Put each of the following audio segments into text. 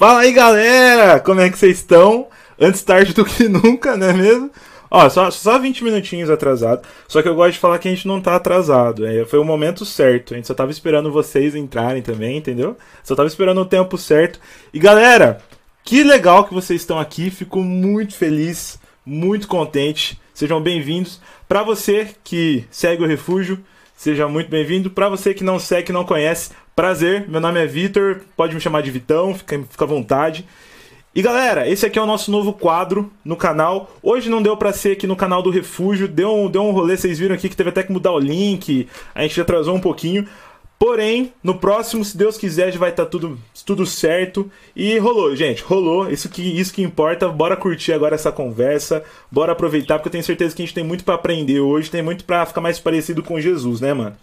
Fala aí, galera! Como é que vocês estão? Antes tarde do que nunca, não é mesmo? Ó, só, só 20 minutinhos atrasado. Só que eu gosto de falar que a gente não tá atrasado. É, foi o momento certo. A gente só tava esperando vocês entrarem também, entendeu? Só tava esperando o tempo certo. E galera, que legal que vocês estão aqui. Fico muito feliz, muito contente. Sejam bem-vindos. Para você que segue o Refúgio, seja muito bem-vindo. Para você que não segue, que não conhece, Prazer, meu nome é Vitor, pode me chamar de Vitão, fica, fica à vontade. E galera, esse aqui é o nosso novo quadro no canal. Hoje não deu para ser aqui no canal do Refúgio, deu um, deu um rolê, vocês viram aqui que teve até que mudar o link, a gente atrasou um pouquinho. Porém, no próximo, se Deus quiser, já vai estar tá tudo, tudo certo. E rolou, gente, rolou. Isso que, isso que importa. Bora curtir agora essa conversa. Bora aproveitar, porque eu tenho certeza que a gente tem muito para aprender hoje. Tem muito para ficar mais parecido com Jesus, né, mano?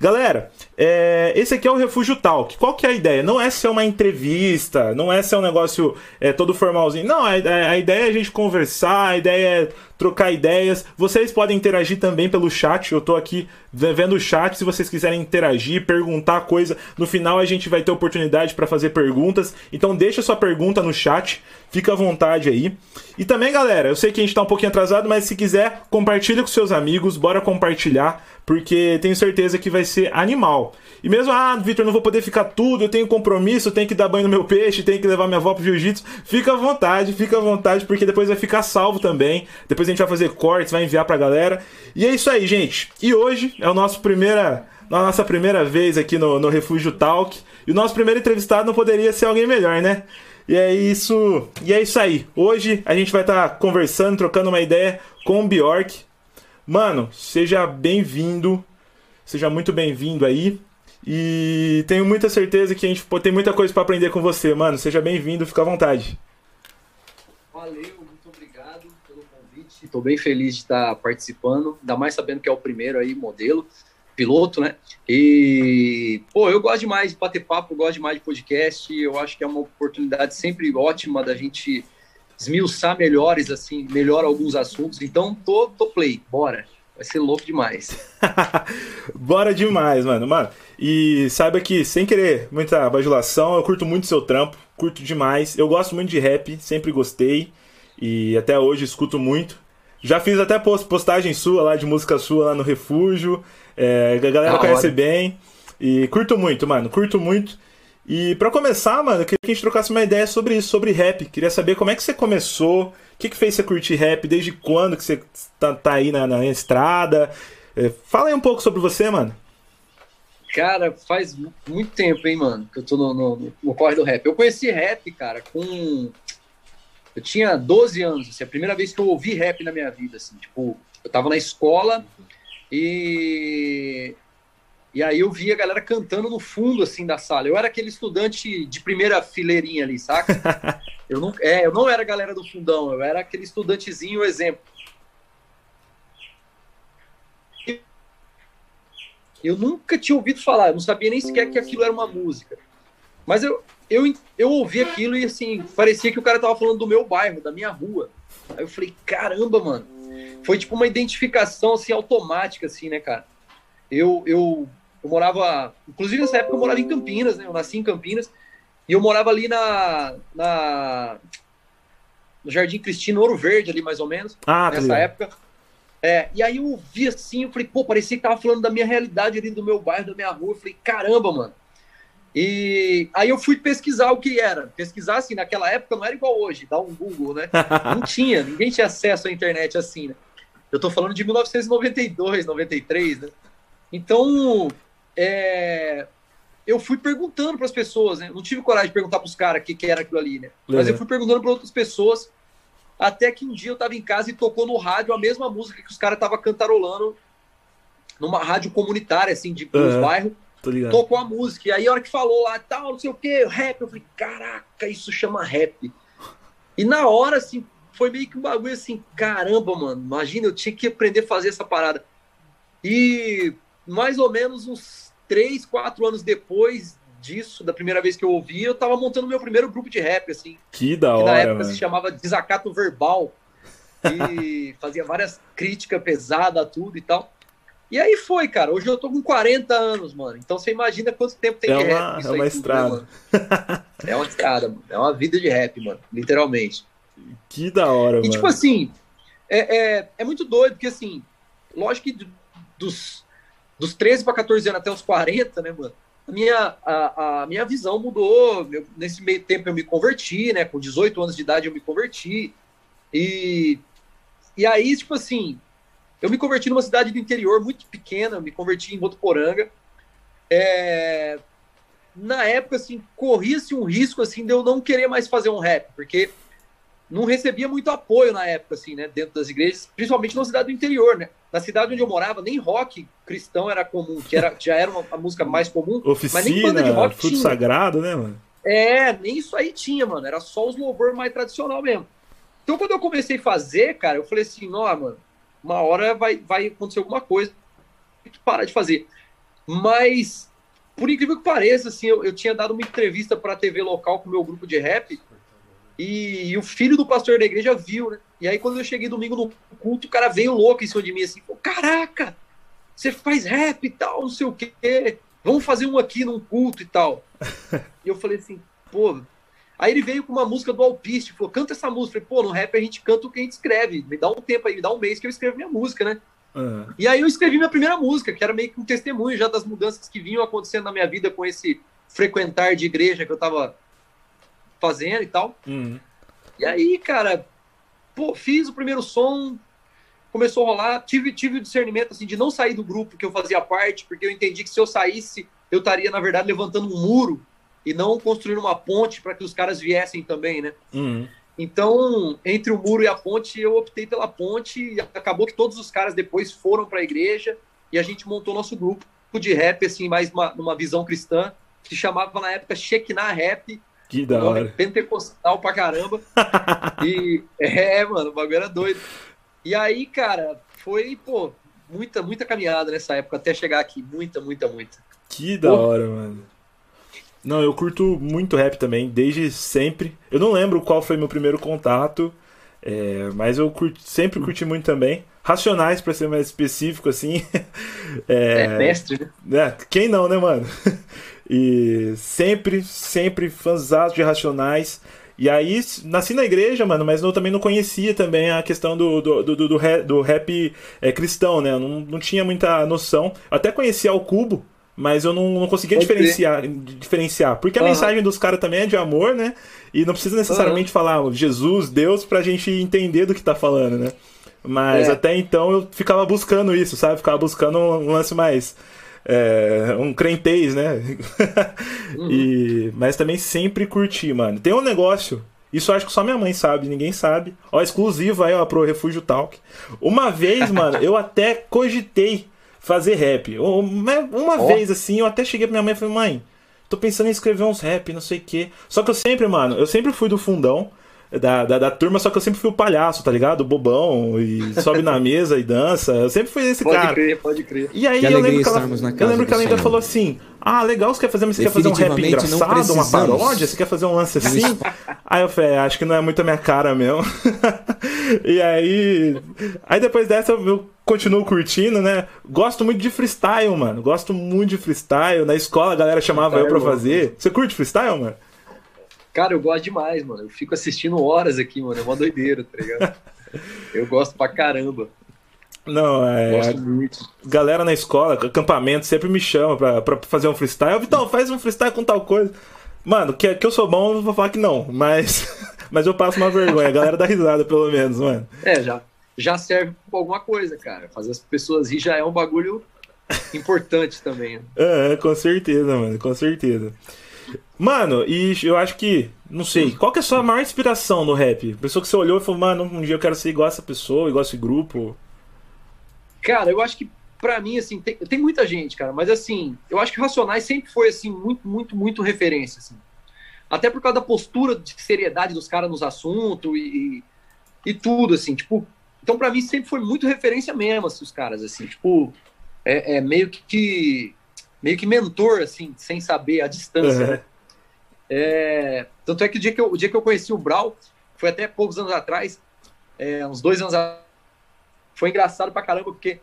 Galera, é, esse aqui é o Refúgio Talk. Qual que é a ideia? Não é ser uma entrevista, não é ser um negócio é, todo formalzinho. Não, a, a, ideia é a gente conversar, a ideia é trocar ideias. Vocês podem interagir também pelo chat. Eu tô aqui vendo o chat. Se vocês quiserem interagir, perguntar coisa, no final a gente vai ter oportunidade para fazer perguntas. Então deixa sua pergunta no chat. Fica à vontade aí. E também, galera, eu sei que a gente tá um pouquinho atrasado, mas se quiser, compartilha com seus amigos, bora compartilhar, porque tenho certeza que vai ser animal. E mesmo, ah, Vitor, não vou poder ficar tudo, eu tenho compromisso, eu tenho que dar banho no meu peixe, tenho que levar minha avó pro jiu-jitsu. Fica à vontade, fica à vontade, porque depois vai ficar salvo também. Depois a gente vai fazer cortes, vai enviar pra galera. E é isso aí, gente. E hoje é o nosso primeira, a nossa primeira vez aqui no, no Refúgio Talk. E o nosso primeiro entrevistado não poderia ser alguém melhor, né? E é isso, e é isso aí. Hoje a gente vai estar tá conversando, trocando uma ideia com o Bjork. Mano, seja bem-vindo. Seja muito bem-vindo aí. E tenho muita certeza que a gente tem muita coisa para aprender com você, mano. Seja bem-vindo, fica à vontade. Valeu, muito obrigado pelo convite. Estou bem feliz de estar participando, ainda mais sabendo que é o primeiro aí, modelo, piloto, né? E, pô, eu gosto demais de bater papo, gosto demais de podcast. Eu acho que é uma oportunidade sempre ótima da gente esmiuçar melhores, assim, melhor alguns assuntos. Então, tô, tô play, bora. Vai ser louco demais. Bora demais, mano. Mano, e saiba que, sem querer muita bajulação, eu curto muito seu trampo, curto demais. Eu gosto muito de rap, sempre gostei. E até hoje escuto muito. Já fiz até postagem sua lá, de música sua lá no Refúgio. É, a galera ah, conhece hora. bem. E curto muito, mano, curto muito. E para começar, mano, eu queria que a gente trocasse uma ideia sobre isso, sobre rap. Queria saber como é que você começou, o que, que fez você curtir rap, desde quando que você tá, tá aí na, na estrada. É, fala aí um pouco sobre você, mano. Cara, faz muito tempo, hein, mano, que eu tô no, no, no corre do rap. Eu conheci rap, cara, com. Eu tinha 12 anos, assim, a primeira vez que eu ouvi rap na minha vida, assim, tipo, eu tava na escola e e aí eu via a galera cantando no fundo, assim, da sala. Eu era aquele estudante de primeira fileirinha ali, saca? eu, não, é, eu não era a galera do fundão, eu era aquele estudantezinho exemplo. Eu nunca tinha ouvido falar, eu não sabia nem sequer que aquilo era uma música. Mas eu, eu, eu ouvi aquilo e, assim, parecia que o cara tava falando do meu bairro, da minha rua. Aí eu falei, caramba, mano. Foi tipo uma identificação, assim, automática, assim, né, cara? Eu, eu eu morava, inclusive nessa época eu morava em Campinas, né? Eu nasci em Campinas e eu morava ali na, na no Jardim Cristino Ouro Verde ali mais ou menos, ah, nessa época. É, e aí eu vi assim, eu falei, pô, parecia que tava falando da minha realidade ali do meu bairro, da minha rua. Eu falei, caramba, mano. E aí eu fui pesquisar o que era. Pesquisar assim, naquela época não era igual hoje, dar um Google, né? Não tinha, ninguém tinha acesso à internet assim, né? Eu tô falando de 1992, 93, né? Então, é, eu fui perguntando para as pessoas, né? Não tive coragem de perguntar para os caras o que, que era aquilo ali, né? Mas eu fui perguntando para outras pessoas, até que um dia eu estava em casa e tocou no rádio a mesma música que os caras estavam cantarolando numa rádio comunitária, assim, de uhum. bairros. Tocou a música. E aí, a hora que falou lá, tal, não sei o que, rap, eu falei, caraca, isso chama rap. E na hora, assim, foi meio que um bagulho assim, caramba, mano, imagina, eu tinha que aprender a fazer essa parada. E mais ou menos uns três, quatro anos depois disso, da primeira vez que eu ouvi, eu tava montando meu primeiro grupo de rap, assim. Que da hora, que na época mano. se chamava Desacato Verbal. E fazia várias críticas pesadas, tudo e tal. E aí foi, cara. Hoje eu tô com 40 anos, mano. Então você imagina quanto tempo tem é de uma, rap. É uma estrada. Né, é uma estrada, mano. É uma vida de rap, mano. Literalmente. Que da hora, e, mano. E tipo assim, é, é, é, muito doido, porque assim, lógico que dos, dos 13 para 14 anos até os 40, né, mano? A minha, a, a minha visão mudou. Eu, nesse meio tempo eu me converti, né? Com 18 anos de idade eu me converti. E, e aí, tipo assim, eu me converti numa cidade do interior muito pequena, me converti em Votuporanga. É, na época, assim, corria-se um risco, assim, de eu não querer mais fazer um rap, porque não recebia muito apoio na época, assim, né, dentro das igrejas, principalmente na cidade do interior, né. Na cidade onde eu morava, nem rock cristão era comum, que era, já era uma, a música mais comum. Oficina, mas nem banda de rock fruto tinha. sagrado, né, mano? É, nem isso aí tinha, mano. Era só os louvor mais tradicional mesmo. Então, quando eu comecei a fazer, cara, eu falei assim, ó, mano, uma hora vai, vai acontecer alguma coisa, que parar de fazer. Mas, por incrível que pareça, assim, eu, eu tinha dado uma entrevista para a TV local com o meu grupo de rap, e, e, o filho do pastor da igreja viu, né? E aí, quando eu cheguei domingo no culto, o cara veio louco em cima de mim, assim, caraca, você faz rap e tal, não sei o quê, vamos fazer um aqui num culto e tal. e eu falei assim, pô, Aí ele veio com uma música do Alpiste, falou, canta essa música. Eu falei, pô, no rap a gente canta o que a gente escreve. Me dá um tempo aí, me dá um mês que eu escrevo minha música, né? Uhum. E aí eu escrevi minha primeira música, que era meio que um testemunho já das mudanças que vinham acontecendo na minha vida com esse frequentar de igreja que eu tava fazendo e tal. Uhum. E aí, cara, pô, fiz o primeiro som, começou a rolar, tive, tive o discernimento, assim, de não sair do grupo que eu fazia parte, porque eu entendi que se eu saísse, eu estaria, na verdade, levantando um muro e não construir uma ponte para que os caras viessem também, né? Uhum. Então, entre o muro e a ponte, eu optei pela ponte e acabou que todos os caras depois foram para a igreja e a gente montou nosso grupo de rap, assim, mais uma, numa visão cristã, que se chamava na época Shekinah Rap. Que da hora. Pentecostal pra caramba. e, é, mano, o bagulho era doido. E aí, cara, foi, pô, muita, muita caminhada nessa época até chegar aqui. Muita, muita, muita. Que da pô, hora, mano. Não, eu curto muito rap também, desde sempre. Eu não lembro qual foi meu primeiro contato, é, mas eu curti, sempre curti muito também. Racionais, para ser mais específico, assim. É, é mestre, né? É, quem não, né, mano? E sempre, sempre fãzão de Racionais. E aí, nasci na igreja, mano, mas eu também não conhecia também a questão do, do, do, do, rap, do rap é, cristão, né? Eu não, não tinha muita noção. Eu até conhecia o Cubo, mas eu não, não conseguia diferenciar, diferenciar. Porque a uhum. mensagem dos caras também é de amor, né? E não precisa necessariamente uhum. falar Jesus, Deus, pra gente entender do que tá falando, né? Mas é. até então eu ficava buscando isso, sabe? Ficava buscando um lance mais. É, um crentez, né? uhum. e, mas também sempre curti, mano. Tem um negócio. Isso eu acho que só minha mãe sabe, ninguém sabe. Ó, exclusivo aí, ó, pro Refúgio Talk. Uma vez, mano, eu até cogitei fazer rap. Uma, uma oh. vez, assim, eu até cheguei pra minha mãe e falei, mãe, tô pensando em escrever uns rap, não sei o quê. Só que eu sempre, mano, eu sempre fui do fundão. Da, da, da, turma, só que eu sempre fui o palhaço, tá ligado? O bobão, e sobe na mesa e dança. Eu sempre fui esse pode cara. Pode crer, pode crer. E aí eu lembro que ela, eu lembro que ela ainda falou assim: Ah, legal, você quer fazer, você quer fazer um rap engraçado, uma paródia? Você quer fazer um lance assim? aí eu falei, acho que não é muito a minha cara mesmo. e aí. Aí depois dessa eu continuo curtindo, né? Gosto muito de freestyle, mano. Gosto muito de freestyle. Na escola a galera chamava eu pra fazer. Você curte freestyle, mano? Cara, eu gosto demais, mano. Eu fico assistindo horas aqui, mano. É uma doideira, tá ligado? eu gosto pra caramba. Não, é. Gosto muito. Galera na escola, acampamento, sempre me chama pra, pra fazer um freestyle. Vitão, faz um freestyle com tal coisa. Mano, que, que eu sou bom, eu vou falar que não, mas. Mas eu passo uma vergonha. A galera dá risada, pelo menos, mano. É, já, já serve pra alguma coisa, cara. Fazer as pessoas rir já é um bagulho importante também. Né? É, com certeza, mano, com certeza. Mano, e eu acho que. Não sei, qual que é a sua maior inspiração no rap? Pessoa que você olhou e falou, mano, um dia eu quero ser igual essa pessoa, igual esse grupo. Cara, eu acho que pra mim, assim, tem, tem muita gente, cara, mas assim, eu acho que Racionais sempre foi, assim, muito, muito, muito referência, assim. Até por causa da postura de seriedade dos caras nos assuntos e, e, e tudo, assim, tipo. Então, pra mim, sempre foi muito referência mesmo, assim, os caras, assim, tipo. É, é meio que. Meio que mentor, assim, sem saber a distância, uhum. né? É, tanto é que o dia que, eu, o dia que eu conheci o Brau, foi até poucos anos atrás, é, uns dois anos atrás, foi engraçado pra caramba, porque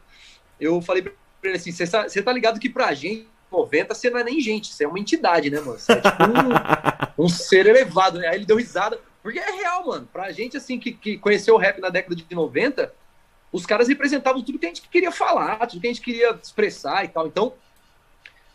eu falei pra ele assim: você tá, tá ligado que pra gente, 90, você não é nem gente, você é uma entidade, né, mano? Você é tipo um, um ser elevado, né? Aí ele deu risada, porque é real, mano. Pra gente, assim, que, que conheceu o rap na década de 90, os caras representavam tudo que a gente queria falar, tudo que a gente queria expressar e tal. Então,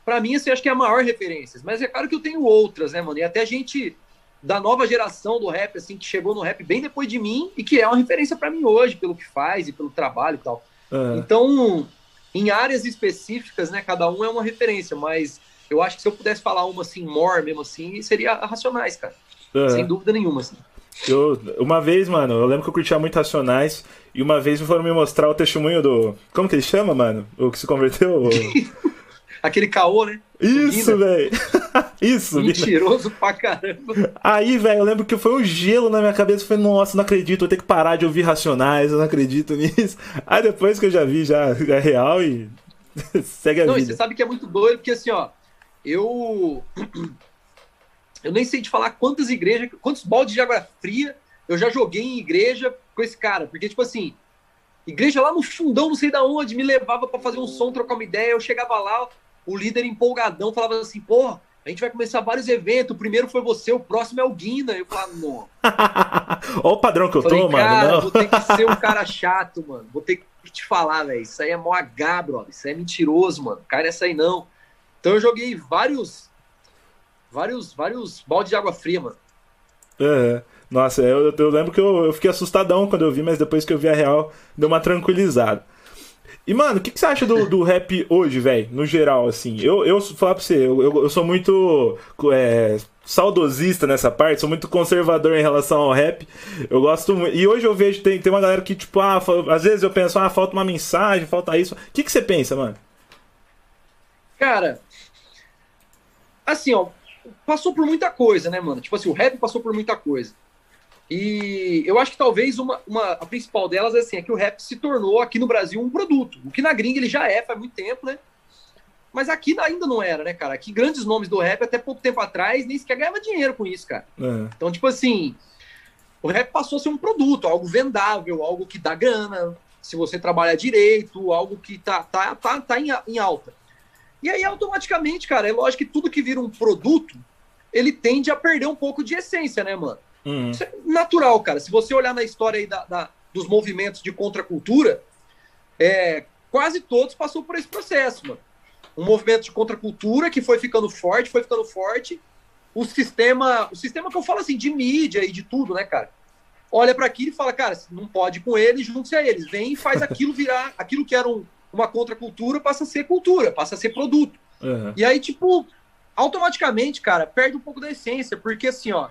para mim, assim, acho que é a maior referência. Mas é claro que eu tenho outras, né, mano? E até gente da nova geração do rap, assim, que chegou no rap bem depois de mim e que é uma referência para mim hoje, pelo que faz e pelo trabalho e tal. Uhum. Então, em áreas específicas, né, cada um é uma referência, mas eu acho que se eu pudesse falar uma assim, more mesmo assim, seria a Racionais, cara. Uhum. Sem dúvida nenhuma, assim. Eu, uma vez, mano, eu lembro que eu curtia muito Racionais e uma vez foram me mostrar o testemunho do. Como que ele chama, mano? O que se converteu? Aquele caô, né? Isso, velho. Isso, Mentiroso pra caramba. Aí, velho, eu lembro que foi um gelo na minha cabeça. Eu falei, nossa, não acredito, eu tenho que parar de ouvir Racionais, eu não acredito nisso. Aí depois que eu já vi, já é real e segue a não, vida. Não, você sabe que é muito doido, porque assim, ó, eu. Eu nem sei te falar quantas igrejas, quantos baldes de água fria eu já joguei em igreja com esse cara. Porque, tipo assim, igreja lá no fundão, não sei da onde, me levava para fazer um som, trocar uma ideia. Eu chegava lá, o líder empolgadão falava assim, porra, a gente vai começar vários eventos, o primeiro foi você, o próximo é o Guina. Eu falava, não. Olha o padrão que eu Falei, tô, cara, mano. Vou ter que ser um cara chato, mano. Vou ter que te falar, velho. Isso aí é mó H, brother. Isso aí é mentiroso, mano. Cara, essa aí não. Então eu joguei vários. Vários, vários baldes de água fria, mano. É. Nossa, eu, eu lembro que eu, eu fiquei assustadão quando eu vi, mas depois que eu vi a real, deu uma tranquilizada. E, mano, o que, que você acha do, do rap hoje, velho? No geral, assim. Eu, eu falar pra você, eu, eu, eu sou muito é, saudosista nessa parte, sou muito conservador em relação ao rap. Eu gosto muito. E hoje eu vejo, tem, tem uma galera que, tipo, ah, às vezes eu penso, ah, falta uma mensagem, falta isso. O que, que você pensa, mano? Cara, assim, ó, passou por muita coisa, né, mano? Tipo assim, o rap passou por muita coisa. E eu acho que talvez uma, uma, a principal delas é, assim, é que o rap se tornou aqui no Brasil um produto. O que na gringa ele já é faz muito tempo, né? Mas aqui ainda não era, né, cara? Aqui grandes nomes do rap até pouco tempo atrás nem sequer ganhava dinheiro com isso, cara. É. Então, tipo assim, o rap passou a ser um produto, algo vendável, algo que dá grana, se você trabalha direito, algo que tá, tá, tá, tá em, em alta. E aí, automaticamente, cara, é lógico que tudo que vira um produto, ele tende a perder um pouco de essência, né, mano? Uhum. Isso é natural, cara. Se você olhar na história aí da, da dos movimentos de contracultura, é, quase todos passou por esse processo, mano. Um movimento de contracultura que foi ficando forte, foi ficando forte. O sistema, o sistema que eu falo assim, de mídia e de tudo, né, cara? Olha para aquilo e fala, cara, não pode com eles, junte-se a eles. Vem e faz aquilo virar, aquilo que era um, uma contracultura passa a ser cultura, passa a ser produto. Uhum. E aí, tipo, automaticamente, cara, perde um pouco da essência, porque assim, ó,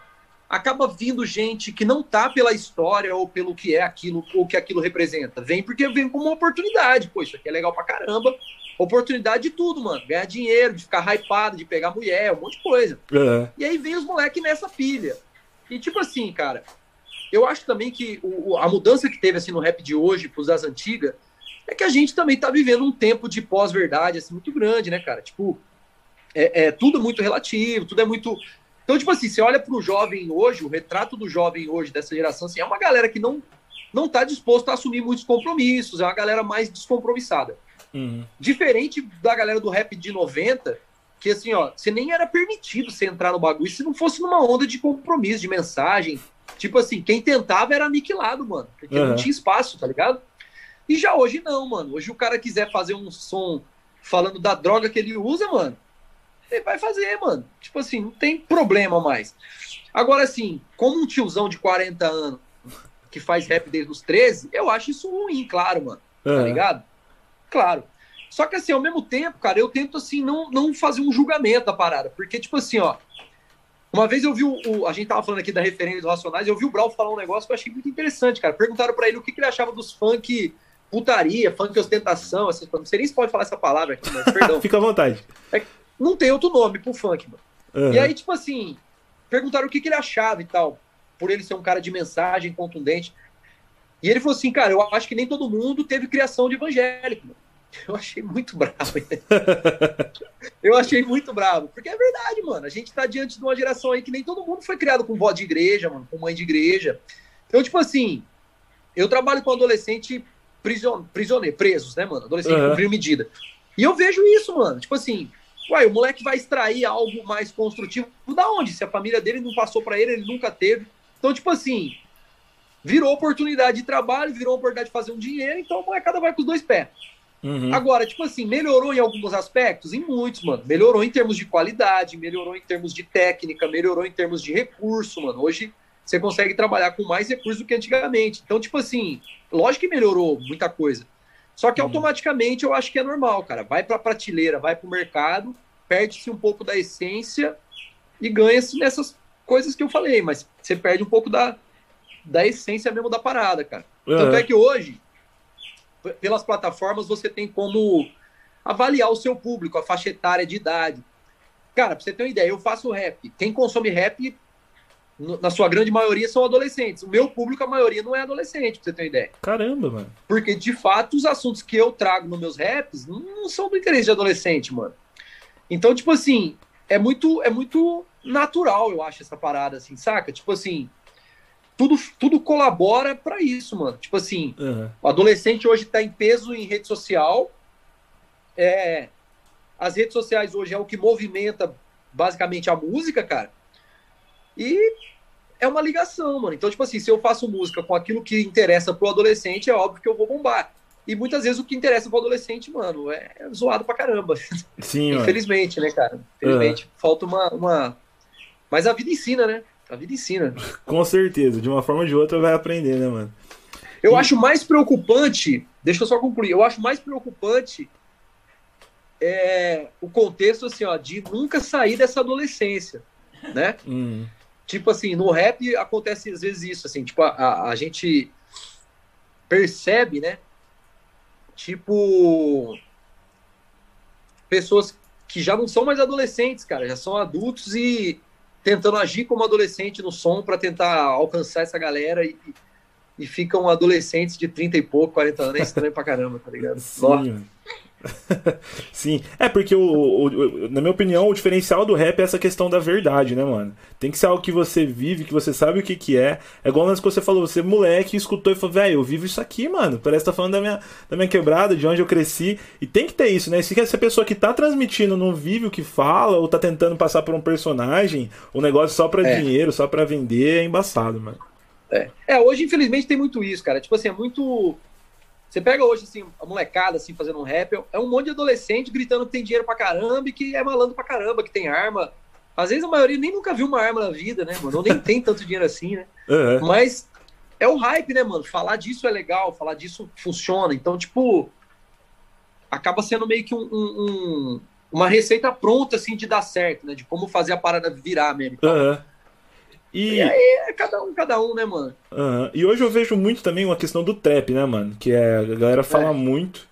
acaba vindo gente que não tá pela história ou pelo que é aquilo, ou que aquilo representa. Vem porque vem como uma oportunidade. Pô, isso aqui é legal pra caramba. Oportunidade de tudo, mano. Ganhar dinheiro, de ficar hypado, de pegar mulher, um monte de coisa. Uhum. E aí vem os moleques nessa pilha. E tipo assim, cara, eu acho também que o, a mudança que teve assim no rap de hoje pros das antigas é que a gente também tá vivendo um tempo de pós-verdade assim, muito grande, né, cara? Tipo, é, é, tudo muito relativo, tudo é muito então, tipo assim, você olha para o jovem hoje, o retrato do jovem hoje, dessa geração, assim, é uma galera que não não está disposto a assumir muitos compromissos, é uma galera mais descompromissada. Uhum. Diferente da galera do rap de 90, que assim, ó, você nem era permitido você entrar no bagulho se não fosse numa onda de compromisso, de mensagem. Tipo assim, quem tentava era aniquilado, mano, porque uhum. não tinha espaço, tá ligado? E já hoje não, mano. Hoje o cara quiser fazer um som falando da droga que ele usa, mano, ele vai fazer, mano. Tipo assim, não tem problema mais. Agora, assim, como um tiozão de 40 anos que faz rap desde os 13, eu acho isso ruim, claro, mano. Tá ligado? Claro. Só que assim, ao mesmo tempo, cara, eu tento assim não, não fazer um julgamento da parada, porque tipo assim, ó, uma vez eu vi o, o a gente tava falando aqui da referência dos Racionais, eu vi o Brau falar um negócio que eu achei muito interessante, cara. Perguntaram para ele o que, que, ele achava dos funk putaria, funk ostentação, assim, não sei nem se pode falar essa palavra aqui, mas perdão. Fica à vontade. É, não tem outro nome pro funk, mano. Uhum. E aí, tipo assim, perguntaram o que, que ele achava e tal, por ele ser um cara de mensagem contundente. E ele falou assim, cara, eu acho que nem todo mundo teve criação de evangélico, mano. Eu achei muito bravo. eu achei muito bravo. Porque é verdade, mano. A gente tá diante de uma geração aí que nem todo mundo foi criado com vó de igreja, mano, com mãe de igreja. Então, tipo assim, eu trabalho com adolescente prisioneiro, presos, né, mano? Adolescente uhum. cumprindo medida. E eu vejo isso, mano. Tipo assim, uai, o moleque vai extrair algo mais construtivo. Da onde? Se a família dele não passou para ele, ele nunca teve. Então, tipo assim, virou oportunidade de trabalho, virou oportunidade de fazer um dinheiro, então a molecada vai com os dois pés. Uhum. Agora, tipo assim, melhorou em alguns aspectos? Em muitos, mano. Melhorou em termos de qualidade, melhorou em termos de técnica, melhorou em termos de recurso, mano. Hoje você consegue trabalhar com mais recursos do que antigamente. Então, tipo assim, lógico que melhorou muita coisa. Só que uhum. automaticamente eu acho que é normal, cara. Vai pra prateleira, vai pro mercado, perde-se um pouco da essência e ganha-se nessas coisas que eu falei, mas você perde um pouco da, da essência mesmo da parada, cara. Uhum. Tanto é que hoje pelas plataformas você tem como avaliar o seu público, a faixa etária de idade. Cara, pra você ter uma ideia, eu faço rap. Quem consome rap, na sua grande maioria, são adolescentes. O meu público, a maioria, não é adolescente, pra você ter uma ideia. Caramba, mano. Porque, de fato, os assuntos que eu trago nos meus raps não são do interesse de adolescente, mano. Então, tipo assim, é muito, é muito natural, eu acho, essa parada, assim, saca? Tipo assim, tudo, tudo colabora para isso, mano. Tipo assim, uhum. o adolescente hoje está em peso em rede social. É, as redes sociais hoje é o que movimenta basicamente a música, cara. E é uma ligação, mano. Então, tipo assim, se eu faço música com aquilo que interessa pro adolescente, é óbvio que eu vou bombar. E muitas vezes o que interessa pro adolescente, mano, é zoado pra caramba. Sim, Infelizmente, né, cara? Infelizmente, uhum. falta uma, uma. Mas a vida ensina, né? A vida ensina. Com certeza, de uma forma ou de outra vai aprender, né, mano? Eu e... acho mais preocupante, deixa eu só concluir, eu acho mais preocupante é, o contexto assim, ó, de nunca sair dessa adolescência, né? Hum. Tipo assim, no rap acontece às vezes isso, assim, tipo, a, a gente percebe, né? Tipo, pessoas que já não são mais adolescentes, cara, já são adultos e tentando agir como adolescente no som para tentar alcançar essa galera e, e ficam adolescentes de 30 e pouco, 40 anos, é estranho pra caramba, tá ligado? Sim, Sim, é porque o, o, o, na minha opinião o diferencial do rap é essa questão da verdade, né, mano? Tem que ser algo que você vive, que você sabe o que que é. É igual antes que você falou, você moleque escutou e falou, velho, eu vivo isso aqui, mano. Parece que tá falando da minha, da minha quebrada, de onde eu cresci. E tem que ter isso, né? Se essa pessoa que tá transmitindo não vive o que fala, ou tá tentando passar por um personagem, o um negócio só pra é. dinheiro, só pra vender, é embaçado, mano. É. é, hoje infelizmente tem muito isso, cara. Tipo assim, é muito você pega hoje, assim, a molecada, assim, fazendo um rap, é um monte de adolescente gritando que tem dinheiro pra caramba e que é malandro pra caramba, que tem arma. Às vezes a maioria nem nunca viu uma arma na vida, né, mano? Ou nem tem tanto dinheiro assim, né? Uhum. Mas é o hype, né, mano? Falar disso é legal, falar disso funciona. Então, tipo, acaba sendo meio que um, um, uma receita pronta, assim, de dar certo, né? De como fazer a parada virar mesmo. Uhum. E... e aí é cada um, cada um, né, mano? Uhum. E hoje eu vejo muito também uma questão do trap, né, mano? Que é, a galera fala é. muito.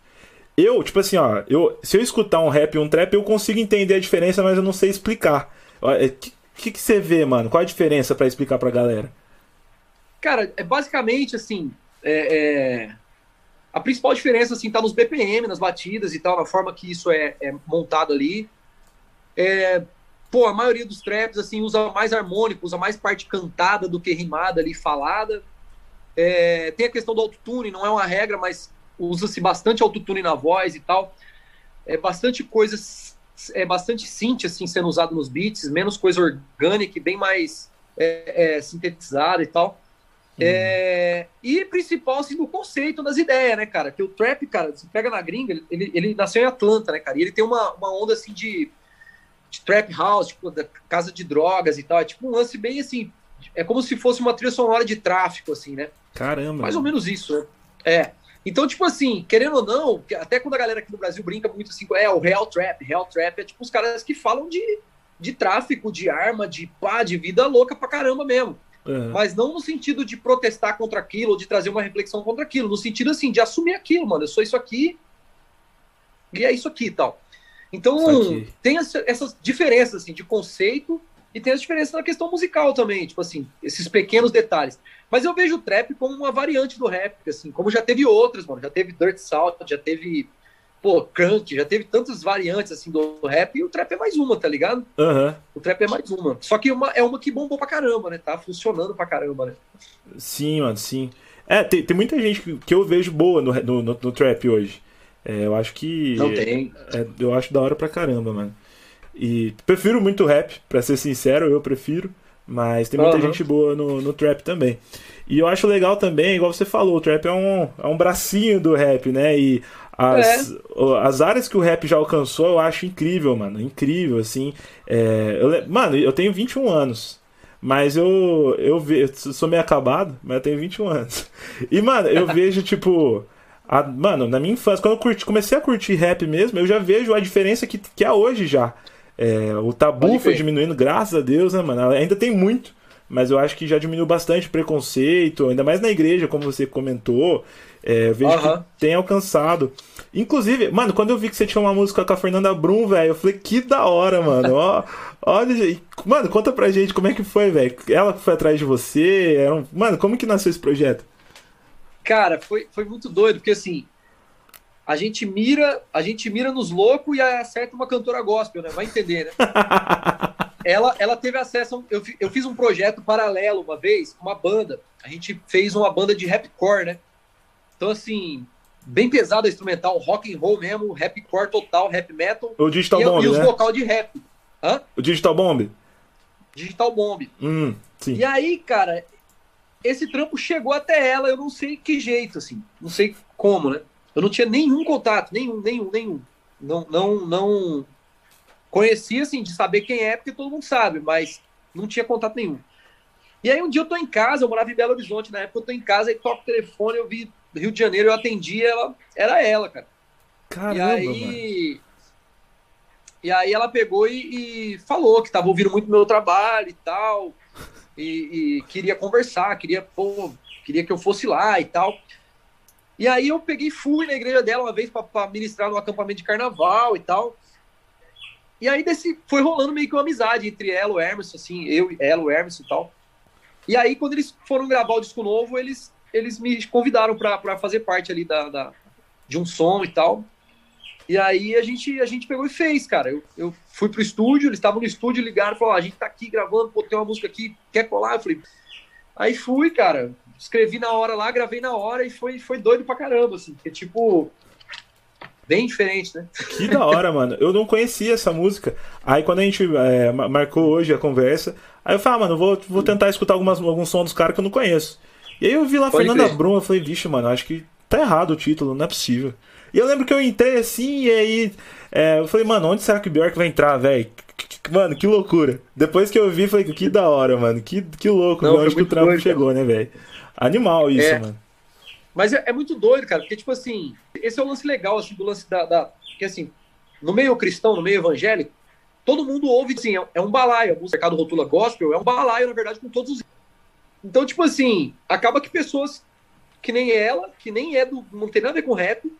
Eu, tipo assim, ó, eu, se eu escutar um rap e um trap, eu consigo entender a diferença, mas eu não sei explicar. O é, que, que, que você vê, mano? Qual a diferença para explicar pra galera? Cara, é basicamente assim. É, é... A principal diferença, assim, tá nos BPM, nas batidas e tal, na forma que isso é, é montado ali. É, pô, a maioria dos traps, assim, usa mais harmônico, usa mais parte cantada do que rimada ali, falada. É, tem a questão do autotune, não é uma regra, mas usa-se bastante autotune na voz e tal. É bastante coisa, é bastante synth, assim, sendo usado nos beats, menos coisa orgânica bem mais é, é, sintetizada e tal. É, e principal, assim, do conceito, das ideias, né, cara? Que o trap, cara, você pega na gringa, ele, ele nasceu em Atlanta, né, cara? E ele tem uma, uma onda, assim, de de trap house, tipo, da casa de drogas e tal. É tipo um lance bem assim. É como se fosse uma trilha sonora de tráfico, assim, né? Caramba. Mais ou menos isso, né? É. Então, tipo assim, querendo ou não, até quando a galera aqui no Brasil brinca muito assim, é o real trap, real trap é tipo os caras que falam de, de tráfico, de arma, de pá, de vida louca pra caramba mesmo. Uhum. Mas não no sentido de protestar contra aquilo ou de trazer uma reflexão contra aquilo, no sentido assim, de assumir aquilo, mano. Eu sou isso aqui e é isso aqui e tal. Então, tem essas diferenças assim, de conceito e tem as diferenças na questão musical também, tipo assim, esses pequenos detalhes. Mas eu vejo o trap como uma variante do rap, assim, como já teve outras, mano. Já teve Dirt Salt, já teve, pô, Crunk, já teve tantas variantes, assim, do rap, e o trap é mais uma, tá ligado? Uhum. O trap é mais uma. Só que uma, é uma que bombou pra caramba, né? Tá funcionando pra caramba, né? Sim, mano, sim. É, tem, tem muita gente que, que eu vejo boa no, no, no, no trap hoje. É, eu acho que. Não tem. É, eu acho da hora pra caramba, mano. E prefiro muito rap, pra ser sincero, eu prefiro. Mas tem muita Aham. gente boa no, no trap também. E eu acho legal também, igual você falou, o trap é um, é um bracinho do rap, né? E as, o- as áreas que o rap já alcançou, eu acho incrível, mano. Incrível, assim. É, eu mano, eu tenho 21 anos. Mas eu, eu, ve, eu sou meio acabado, mas eu tenho 21 anos. E, mano, eu vejo, tipo. A- mano, na minha infância, quando eu curti- comecei a curtir rap mesmo, eu já vejo a diferença que, que é hoje já. É, o tabu foi diminuindo, graças a Deus, né, mano? Ainda tem muito, mas eu acho que já diminuiu bastante preconceito, ainda mais na igreja, como você comentou. É, eu vejo que tem alcançado. Inclusive, mano, quando eu vi que você tinha uma música com a Fernanda Brum, velho, eu falei, que da hora, mano. Ó, olha, mano, conta pra gente como é que foi, velho. Ela foi atrás de você. Um... Mano, como que nasceu esse projeto? Cara, foi, foi muito doido, porque assim, a gente mira, a gente mira nos loucos e acerta uma cantora gospel, né? Vai entender, né? ela, ela teve acesso. Eu, eu fiz um projeto paralelo uma vez, com uma banda. A gente fez uma banda de rapcore, né? Então, assim, bem pesado a instrumental, rock and roll mesmo, rapcore total, rap metal. O Digital e, Bomb, e os né? vocal de rap. Hã? O Digital Bomb? Digital Bomb. Hum, sim. E aí, cara, esse trampo chegou até ela, eu não sei que jeito, assim, não sei como, né? Eu não tinha nenhum contato, nenhum, nenhum, nenhum. Não, não, não conhecia, assim, de saber quem é, porque todo mundo sabe, mas não tinha contato nenhum. E aí um dia eu tô em casa, eu morava em Belo Horizonte, na época eu tô em casa, e toco o telefone, eu vi Rio de Janeiro, eu atendi, ela, era ela, cara. Caramba, e mano. aí. E aí ela pegou e, e falou que tava ouvindo muito meu trabalho e tal. E, e queria conversar, queria, pô, queria que eu fosse lá e tal. E aí eu peguei e fui na igreja dela uma vez para ministrar no acampamento de carnaval e tal. E aí desse, foi rolando meio que uma amizade entre ela e o Hermes, assim, eu, ela, o Hermes e tal. E aí, quando eles foram gravar o disco novo, eles, eles me convidaram para fazer parte ali da, da, de um som e tal. E aí a gente, a gente pegou e fez, cara. Eu, eu fui pro estúdio, eles estavam no estúdio, ligaram, falaram, "Ó, a gente tá aqui gravando, pô, tem uma música aqui, quer colar? Eu falei, aí fui, cara, escrevi na hora lá, gravei na hora e foi, foi doido pra caramba, assim, porque tipo, bem diferente, né? Que da hora, mano. Eu não conhecia essa música. Aí quando a gente é, ma- marcou hoje a conversa, aí eu falei, ah, mano, vou, vou tentar escutar algumas, alguns sons dos caras que eu não conheço. E aí eu vi lá Pode Fernanda crer. Brum, eu falei, vixe, mano, acho que tá errado o título, não é possível. E eu lembro que eu entrei assim, e aí é, eu falei, mano, onde será que o Bjork vai entrar, velho? Mano, que loucura. Depois que eu vi, falei, que da hora, mano. Que, que louco, Não, onde que o trampo doido, cara. chegou, né, velho? Animal isso, É. mano. Mas é, é muito doido, cara, porque, tipo assim, esse é o lance legal, assim, do lance da. da porque, assim, no meio cristão, no meio evangélico, todo mundo ouve, assim, é, é um balaio. O mercado rotula gospel é um balaio, na verdade, com todos os. Então, tipo assim, acaba que pessoas que nem ela, que nem é do. não tem nada a ver com rap,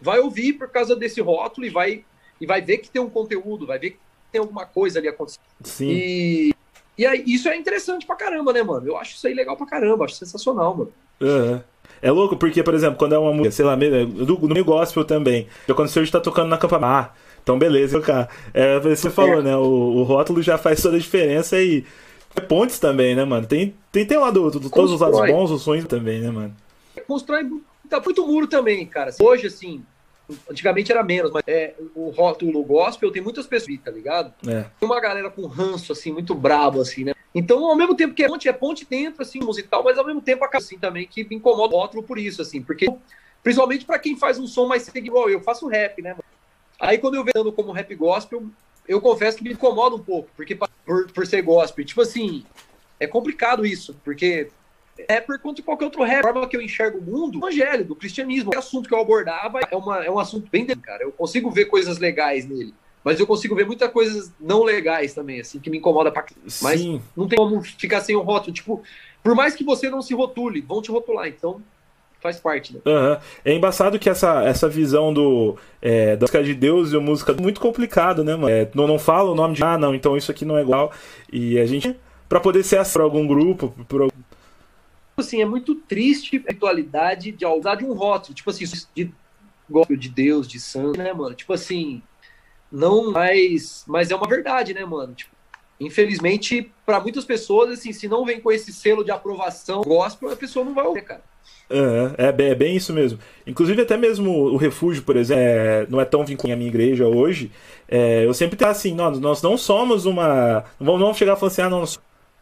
vai ouvir por causa desse rótulo e vai, e vai ver que tem um conteúdo, vai ver que tem alguma coisa ali acontecendo. Sim. E, e aí, isso é interessante pra caramba, né, mano? Eu acho isso aí legal pra caramba, acho sensacional, mano. Aham. É louco porque, por exemplo, quando é uma música, sei lá, do, no meio gospel também. Já quando o senhor está tocando na campanha. Ah, então beleza, tocar. É, você falou, né? O, o rótulo já faz toda a diferença e. é Pontes também, né, mano? Tem, tem, tem lá do, do- do- todos os lados bons, os sonhos também, né, mano? constrói muito, tá muito muro também, cara. Hoje, assim, antigamente era menos, mas é, o rótulo gospel tem muitas pessoas, tá ligado? É. Tem uma galera com ranço, assim, muito brabo, assim, né? Então, ao mesmo tempo que é ponte, é ponte dentro, assim, musical, mas ao mesmo tempo acaba, assim, também, que me incomoda o rótulo por isso, assim, porque, principalmente pra quem faz um som mais igual eu, faço rap, né, mano? Aí, quando eu vejo como rap gospel, eu confesso que me incomoda um pouco, porque por, por ser gospel, tipo assim, é complicado isso, porque rapper quanto qualquer outro rapper. A forma que eu enxergo o mundo, o evangelho, do cristianismo. O assunto que eu abordava é, uma, é um assunto bem, de- cara. Eu consigo ver coisas legais nele. Mas eu consigo ver muitas coisas não legais também, assim, que me incomoda pra. Mas Sim. não tem como ficar sem o rótulo. Tipo, por mais que você não se rotule, vão te rotular. Então, faz parte, né? Aham. É embaçado que essa, essa visão do é, da música de Deus e a música é muito complicado, né, mano? É, não, não fala o nome de. Ah, não, então isso aqui não é igual. E a gente. Pra poder ser acesso pra algum grupo, por algum- assim, é muito triste a ritualidade de usar de um rótulo, tipo assim, de gospel de Deus, de santo, né, mano? Tipo assim, não mais, mas é uma verdade, né, mano? Tipo, infelizmente, para muitas pessoas, assim, se não vem com esse selo de aprovação gospel, a pessoa não vai ouvir, cara. Uhum, é, é, bem isso mesmo. Inclusive, até mesmo o refúgio, por exemplo, é, não é tão vinculado à minha igreja hoje. É, eu sempre tenho assim, nós, nós não somos uma. Não vamos chegar e falar assim, ah, não.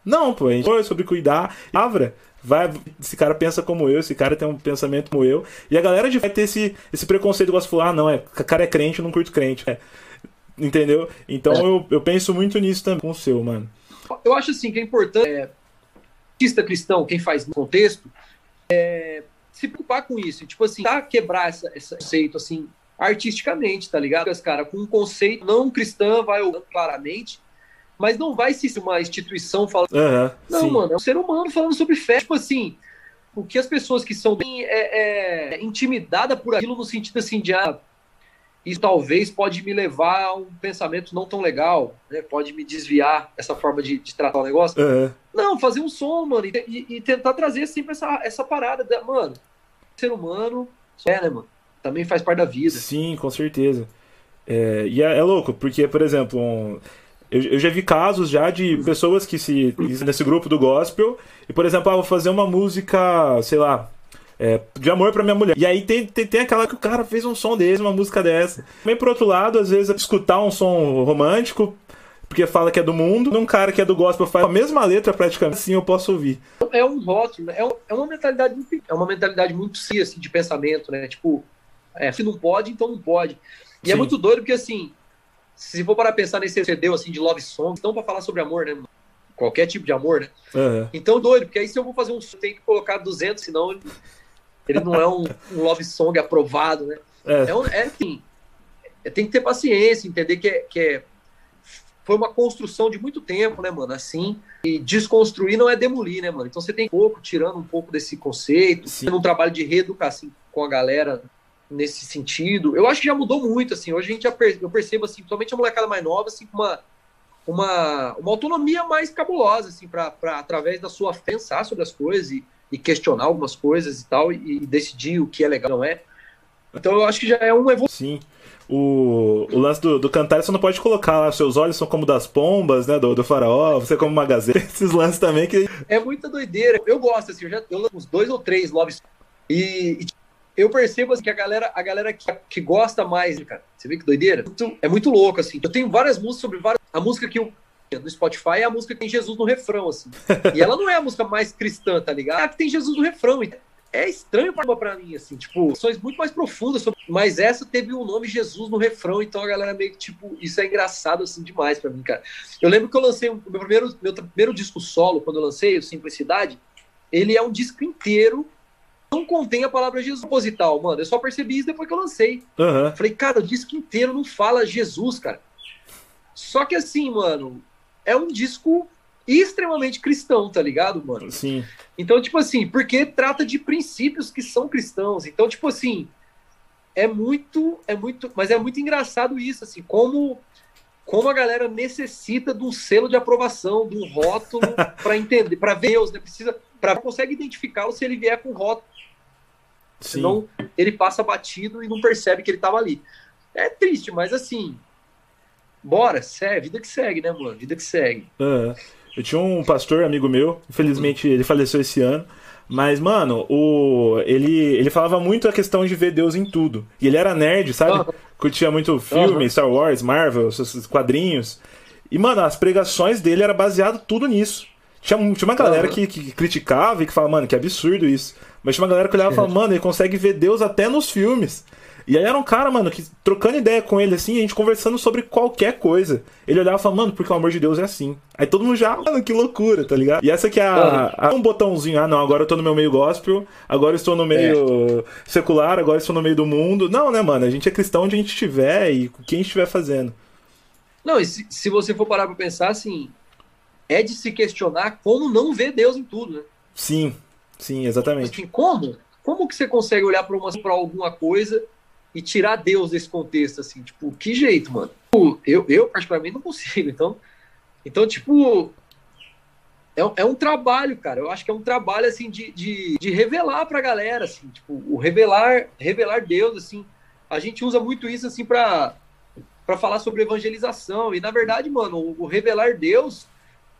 Não, pô, a gente foi sobre cuidar. Palavra, vai, esse cara pensa como eu, esse cara tem um pensamento como eu. E a galera de vai ter esse, esse preconceito, gosta de falar, ah, não, é, cara é crente, eu não curto crente. É, entendeu? Então é. eu, eu penso muito nisso também com o seu, mano. Eu acho assim que é importante. É, artista cristão, quem faz no contexto, é, se preocupar com isso. Tipo assim, tá quebrar essa, esse conceito, assim, artisticamente, tá ligado? Cara, com um conceito não cristão, vai claramente, mas não vai se uma instituição falando. Uhum, não, sim. mano, é um ser humano falando sobre fé. Tipo assim, o que as pessoas que são bem é, é, intimidadas por aquilo no sentido assim de ah, isso talvez pode me levar a um pensamento não tão legal, né? Pode me desviar essa forma de, de tratar o negócio. Uhum. Não, fazer um som, mano, e, e, e, tentar trazer sempre essa, essa parada. Da, mano, ser humano, é, né, mano? Também faz parte da vida. Sim, com certeza. É, e é, é, louco, porque, por exemplo, um, eu, eu, já vi casos já de pessoas que se. nesse grupo do gospel, e, por exemplo, ah, vou fazer uma música, sei lá, é, de amor para minha mulher. E aí tem, tem, tem, aquela que o cara fez um som desse, uma música dessa. Também por outro lado, às vezes escutar um som romântico, porque fala que é do mundo, um cara que é do gospel faz a mesma letra praticamente, assim eu posso ouvir. É um rótulo, né? é, um, é uma mentalidade é uma mentalidade muito cia, assim, de pensamento, né? Tipo, é, se não pode, então não pode. E é Sim. é muito doido porque assim, se for para pensar nesse CD assim de love song, então para falar sobre amor, né? Qualquer tipo de amor, né? Uhum. Então doido, porque aí se eu vou fazer um, tem que colocar 200, senão ele não é um, um love song aprovado, né? É, é, um, é assim, tem que ter paciência, entender que, é, que é, foi uma construção de muito tempo, né, mano? Assim, e desconstruir não é demolir, né, mano? Então você tem um pouco, tirando um pouco desse conceito, fazendo um trabalho de reeducação com a galera nesse sentido. Eu acho que já mudou muito, assim. Hoje a gente já per eu percebo, assim, principalmente a molecada mais nova, assim, com uma, uma, uma autonomia mais cabulosa, assim, para através da sua pensar sobre as coisas e e questionar algumas coisas e tal, e, decidir o que é legal não é. Então eu acho que já é uma evolução. Sim. O, o lance do, do cantar, você não pode colocar lá, seus olhos são como das pombas, né? Do, do faraó, você é como uma gazeta. Esses lances também que. É muita doideira. Eu gosto, assim, eu já eu uns dois ou três love e, e eu percebo assim, que a galera, a galera que, que gosta mais, cara, você vê que doideira? É muito louco, assim. Eu tenho várias músicas sobre várias. A música que eu no Spotify é a música que tem Jesus no refrão, assim. E ela não é a música mais cristã, tá ligado? É a que tem Jesus no refrão. É estranho para mim, assim, tipo, são muito mais profundas, mas essa teve o nome Jesus no refrão, então a galera meio que, tipo, isso é engraçado, assim, demais para mim, cara. Eu lembro que eu lancei o meu primeiro, meu primeiro disco solo, quando eu lancei, o Simplicidade, ele é um disco inteiro não contém a palavra Jesus proposital, mano. Eu só percebi isso depois que eu lancei. Uhum. Falei, cara, o disco inteiro não fala Jesus, cara. Só que assim, mano, é um disco extremamente cristão, tá ligado, mano? Sim. Então, tipo assim, porque trata de princípios que são cristãos. Então, tipo assim, é muito, é muito, mas é muito engraçado isso, assim, como como a galera necessita de um selo de aprovação, de um rótulo para entender, para ver Deus, né? Precisa, para consegue identificá-lo se ele vier com rótulo. Sim. Senão ele passa batido e não percebe que ele estava ali. É triste, mas assim, bora, segue, vida que segue, né, mano? Vida que segue. Uhum. Eu tinha um pastor amigo meu, infelizmente ele faleceu esse ano. Mas, mano, o, ele, ele falava muito a questão de ver Deus em tudo. E ele era nerd, sabe? Uhum. Curtia muito filme, uhum. Star Wars, Marvel, esses quadrinhos. E, mano, as pregações dele era baseado tudo nisso. Tinha, tinha uma galera que, que, criticava e que falava, mano, que absurdo isso. Mas tinha uma galera que olhava e falava, mano, ele consegue ver Deus até nos filmes. E aí era um cara, mano, que trocando ideia com ele, assim, a gente conversando sobre qualquer coisa. Ele olhava e falava, mano, porque o amor de Deus é assim. Aí todo mundo já, mano, que loucura, tá ligado? E essa que é a, a, um botãozinho, ah, não, agora eu tô no meu meio gospel, agora eu estou no meio é. secular, agora eu estou no meio do mundo. Não, né, mano? A gente é cristão onde a gente estiver e o que a gente estiver fazendo. Não, e se, se você for parar pra pensar, assim, é de se questionar como não ver Deus em tudo, né? Sim, sim, exatamente. Assim, como? Como que você consegue olhar para alguma coisa e tirar Deus desse contexto, assim, tipo, que jeito, mano? Eu, eu particularmente, não consigo, então, então tipo, é, é um trabalho, cara, eu acho que é um trabalho, assim, de, de, de revelar pra galera, assim, tipo, o revelar, revelar Deus, assim, a gente usa muito isso, assim, pra, pra falar sobre evangelização, e, na verdade, mano, o, o revelar Deus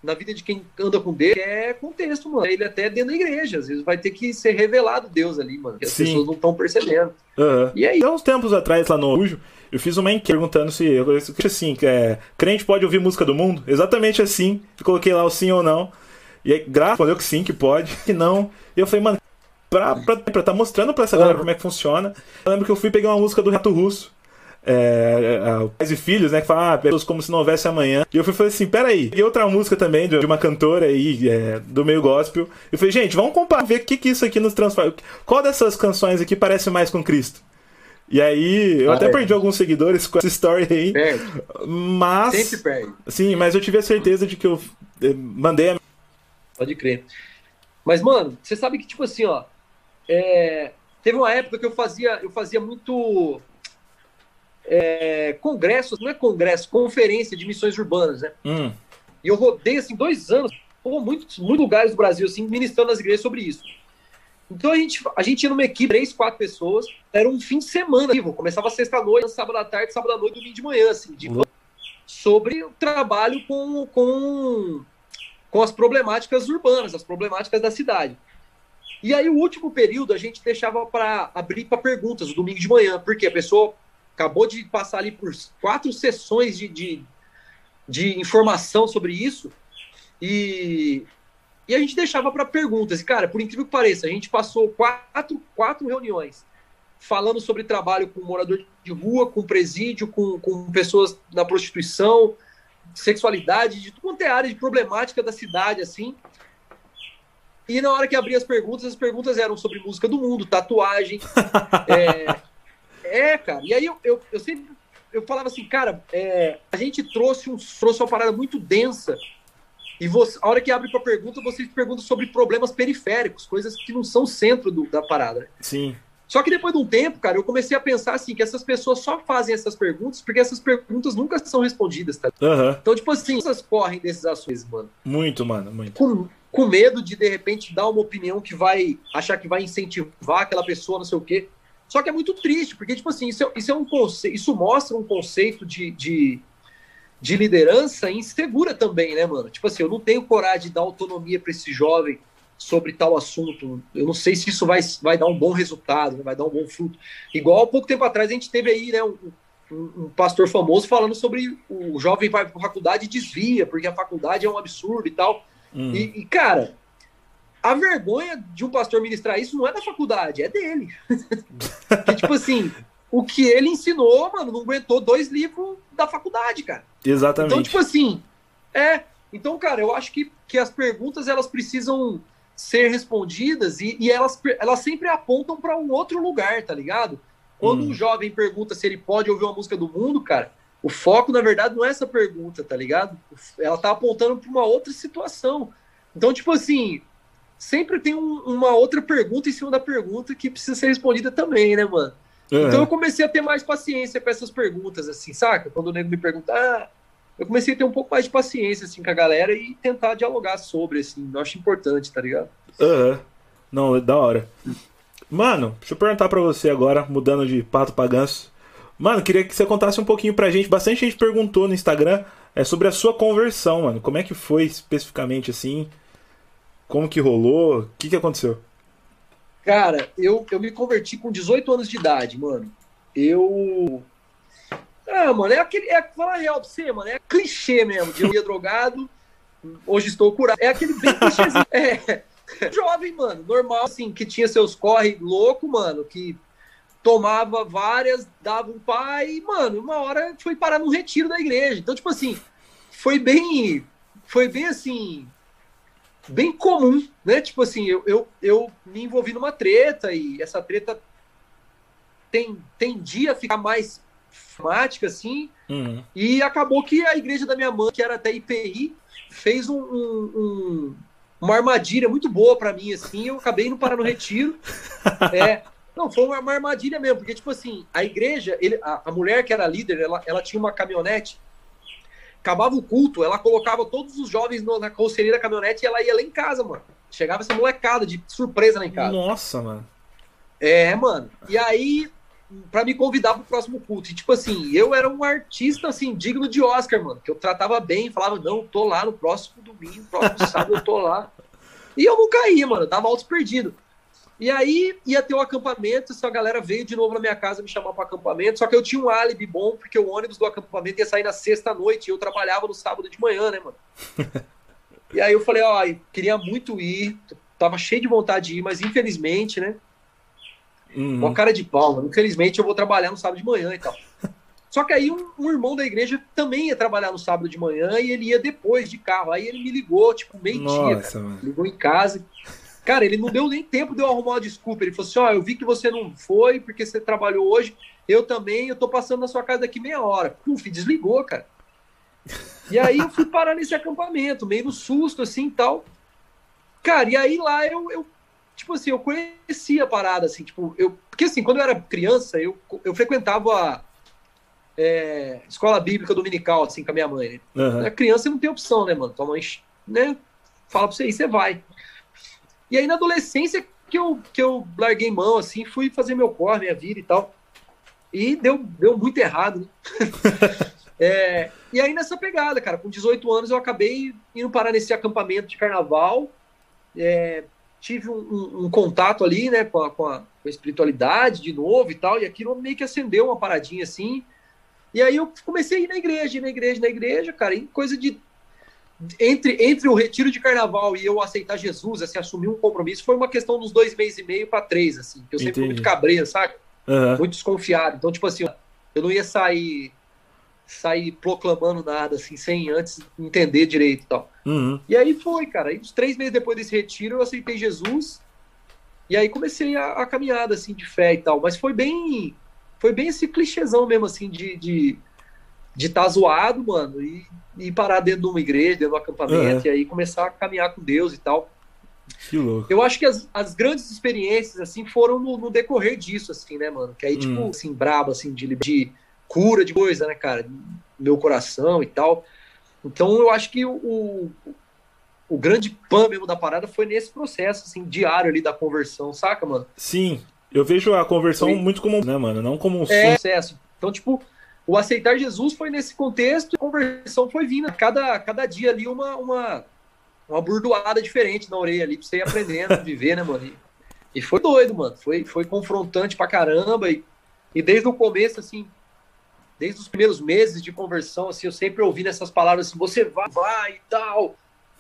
na vida de quem anda com Deus é contexto, mano. Ele até dentro da igreja. Às vezes vai ter que ser revelado Deus ali, mano. Que as Sim. pessoas não estão percebendo. Aham. E aí? Há uns tempos atrás, lá no Ujo, eu fiz uma enquete perguntando se, eu- assim, que é, crente pode ouvir música do mundo? Exatamente assim. Eu coloquei lá o sim ou não. E aí, graças respondeu que sim, que pode, que não. E eu falei, mano, pra, pra, pra tá mostrando pra essa galera como é que funciona. Eu lembro que eu fui pegar uma música do Renato Russo. É, é, Pais e Filhos, né? Que fala, ah, pessoas como se não houvesse amanhã. E eu fui falei assim: peraí. E outra música também de de uma cantora aí, é, do meio gospel. Eu falei, gente, vamos comparar, ver o que, que isso aqui nos transforma. Qual dessas canções aqui parece mais com Cristo? E aí, eu Ah, até é. perdi alguns seguidores com essa story aí. Perde. Mas. Sempre perde. Sim, mas eu tive a certeza de que eu eh, mandei a. Pode crer. Mas, mano, você sabe que, tipo assim, ó. é, teve uma época que eu fazia, eu fazia muito. É, congresso, não é congresso, conferência de missões urbanas, né? Hum, E eu rodei, assim, dois anos, por muitos, muitos lugares do Brasil, assim, ministrando nas igrejas sobre isso. Então a gente, a gente ia numa equipe, três, quatro pessoas, era um fim de semana, vivo. começava sexta-noite, sábado à tarde, sábado à noite, domingo de manhã, assim, de, sobre o trabalho com, com, com as problemáticas urbanas, as problemáticas da cidade. E aí o último período a gente deixava para abrir para perguntas, o domingo de manhã, porque a pessoa acabou de passar ali por quatro sessões de, de, de informação sobre isso e, e a gente deixava para perguntas. E, cara, por incrível que pareça, a gente passou quatro, quatro reuniões falando sobre trabalho com morador de rua, com presídio, com, com pessoas na prostituição, sexualidade, de tudo quanto é área de problemática da cidade, assim. E na hora que abria as perguntas, as perguntas eram sobre música do mundo, tatuagem. é, é, cara. E aí eu, eu, eu sempre eu falava assim, cara, é, a gente trouxe, um, trouxe uma parada muito densa. E você, a hora que abre para pergunta, vocês perguntam sobre problemas periféricos, coisas que não são centro do- da parada. sim. Só que depois de um tempo, cara, eu comecei a pensar assim, que essas pessoas só fazem essas perguntas porque essas perguntas nunca são respondidas, tá? Aham. Então, tipo assim, essas correm desses ações, mano Muito, mano, muito. com, com medo de, de repente, dar uma opinião que vai achar que vai incentivar aquela pessoa, não sei o quê. Só que é muito triste, porque, tipo assim, isso é, isso é um conceito, isso mostra um conceito de, de, de liderança insegura também, né, mano? Tipo assim, eu não tenho coragem de dar autonomia para esse jovem sobre tal assunto. Eu não sei se isso vai, vai dar um bom resultado, né, vai dar um bom fruto. Igual há pouco tempo atrás a gente teve aí, né, um, um- pastor famoso falando sobre o jovem vai para faculdade e desvia, porque a faculdade é um absurdo e tal. Hum. E, e, cara, a vergonha de um pastor ministrar isso não é da faculdade, é dele. Porque, tipo assim, o que ele ensinou, mano, não aguentou dois livros da faculdade, cara. Exatamente. Então, tipo assim, é. Então, cara, eu acho que, que as perguntas elas precisam ser respondidas e, e elas, elas sempre apontam para um outro lugar, tá ligado? Quando Hum. um jovem pergunta se ele pode ouvir uma música do mundo, cara, o foco, na verdade, não é essa pergunta, tá ligado? Ela tá apontando para uma outra situação. Então, tipo assim, sempre tem um- uma outra pergunta em cima da pergunta que precisa ser respondida também, né, mano? Aham. Então eu comecei a ter mais paciência com essas perguntas, assim, saca? Quando o nego me pergunta, ah, eu comecei a ter um pouco mais de paciência, assim, com a galera e tentar dialogar sobre, assim, eu acho importante, tá ligado? Aham. Não, é da hora. Mano, deixa eu perguntar pra você agora, mudando de pato pra ganso. Mano, queria que você contasse um pouquinho pra gente. Bastante gente perguntou no Instagram é, sobre a sua conversão, mano. Como é que foi especificamente assim? Como que rolou? O que, que aconteceu? Cara, eu, eu me converti com 18 anos de idade, mano. Eu. Ah, mano, é aquele. É, falar a real pra você, mano, é clichê mesmo. De eu ia drogado, hoje estou curado. É aquele bem clichêzinho. É. Jovem, mano, normal, assim, que tinha seus corre louco, mano, que tomava várias, dava um pai, e, mano, uma hora foi parar num retiro da igreja. Então, tipo assim, foi bem. Foi bem assim bem comum, né? Tipo assim, eu, eu, eu me envolvi numa treta e essa treta tem, tendia a ficar mais famática, assim, Uhum. e acabou que a igreja da minha mãe, que era até IPI, fez um, um- um- uma armadilha muito boa para mim, assim, eu acabei indo parar no retiro. É, não, foi uma, uma armadilha mesmo, porque, tipo assim, a igreja, ele, a, a mulher que era líder, ela, ela tinha uma caminhonete, acabava o culto, ela colocava todos os jovens na carroceria da caminhonete e ela ia lá em casa, mano. Chegava essa molecada de surpresa lá em casa. Nossa, mano. É, mano. E aí para me convidar pro próximo culto. E, tipo assim, eu era um artista, assim, digno de Oscar, mano, que eu tratava bem, falava, não, tô lá no próximo domingo, próximo sábado eu tô lá. E eu não caía, mano, eu tava altos perdido. E aí ia ter o um acampamento, essa galera veio de novo na minha casa me chamar para acampamento, só que eu tinha um álibi bom, porque o ônibus do acampamento ia sair na sexta noite e eu trabalhava no sábado de manhã, né, mano? e aí eu falei, ó, queria muito ir, tava cheio de vontade de ir, mas infelizmente, né? Uhum. Uma cara de pau, mano. Infelizmente eu vou trabalhar no sábado de manhã e tal. Só que aí um, um, irmão da igreja também ia trabalhar no sábado de manhã e ele ia depois de carro. Aí ele me ligou, tipo, meio-dia. Ligou em casa. Cara, ele não deu nem tempo de eu arrumar uma desculpa. Ele falou assim: Ó, oh, eu vi que você não foi porque você trabalhou hoje. Eu também, eu tô passando na sua casa daqui meia hora. Puf, desligou, cara. E aí eu fui parar nesse acampamento, meio no susto, assim e tal. Cara, e aí lá eu, eu tipo assim, eu conhecia a parada, assim, tipo, eu. Porque assim, quando eu era criança, eu, eu frequentava a é, escola bíblica dominical, assim, com a minha mãe. Né? Uhum. A criança não tem opção, né, mano? Tua mãe, né, fala pra você ir, você vai. E aí na adolescência que eu, que eu larguei mão, assim, fui fazer meu corre, minha vida e tal. E deu, deu muito errado, né? é, e aí nessa pegada, cara, com 18 anos eu acabei indo parar nesse acampamento de carnaval. É, tive um, um, um, contato ali, né, com a, com a, com, a, espiritualidade de novo e tal, e aquilo meio que acendeu uma paradinha assim. E aí eu comecei a ir na igreja, ir na igreja, na igreja, cara, em coisa de. Entre, entre o retiro de carnaval e eu aceitar Jesus, assim, assumir um compromisso, foi uma questão dos dois meses e meio para três, assim, que eu sempre fui muito cabreiro, sabe? Uhum. Muito desconfiado. Então, tipo assim, eu não ia sair sair proclamando nada, assim, sem antes entender direito e tal. Uhum. E aí foi, cara. Aí, uns três meses depois desse retiro, eu aceitei Jesus. E aí comecei a, a caminhada, assim, de fé e tal. Mas foi bem. Foi bem esse clichêzão mesmo, assim, de. de de estar tá zoado, mano, e, e parar dentro de uma igreja, dentro de um acampamento, uhum. e aí começar a caminhar com Deus e tal. Que louco. Eu acho que as, as grandes experiências, assim, foram no, no decorrer disso, assim, né, mano? Que aí, tipo, hum. assim, brabo, assim, de, de cura de coisa, né, cara? Meu coração e tal. Então eu acho que o, o, grande pan mesmo da parada foi nesse processo, assim, diário ali da conversão, saca, mano? Sim. Eu vejo a conversão foi... muito como, né, mano? Não como um é, processo. Então, tipo, o aceitar Jesus foi nesse contexto a conversão foi vindo. Cada, cada dia ali uma, uma, uma burdoada diferente na orelha ali, pra você ir aprendendo viver, né, mano? E, e, foi doido, mano. Foi, foi confrontante pra caramba. E, e desde o começo, assim, desde os primeiros meses de conversão, assim, eu sempre ouvindo essas palavras assim, você vai, vai e tal.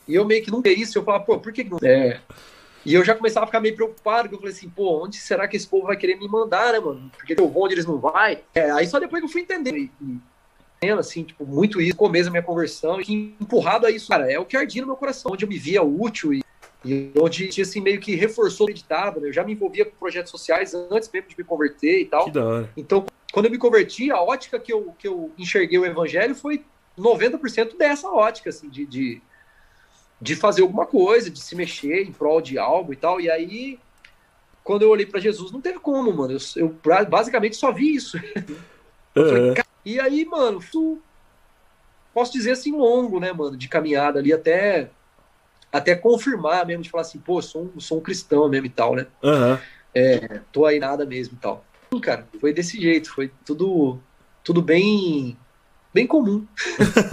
E eu meio que não isso, eu falava, pô, por que não? É. E eu já começava a ficar meio preocupado, porque eu falei assim, pô, onde será que esse povo vai querer me mandar, né, mano? Porque eu vou onde eles não vai. É, aí só depois que eu fui entender. E, e, assim, tipo, muito isso, começo da minha conversão, e empurrado a isso, cara, é o que ardia no meu coração, onde eu me via útil e, e onde, assim, meio que reforçou o editado, né? Eu já me envolvia com projetos sociais antes mesmo de me converter e tal. Que da hora. Então, quando eu me converti, a ótica que eu, que eu enxerguei o evangelho foi 90% dessa ótica, assim, de, de, de, fazer alguma coisa, de se mexer em prol de algo e tal. E aí, quando eu olhei para Jesus, não teve como, mano. Eu, eu basicamente só vi isso. Falei, e aí, mano, posso dizer assim, longo, né, mano, de caminhada ali até até confirmar mesmo, de falar assim, pô, sou um, sou um cristão mesmo e tal, né? Uhum. É, tô aí nada mesmo e tal cara. Foi desse jeito, foi tudo, tudo bem, bem comum.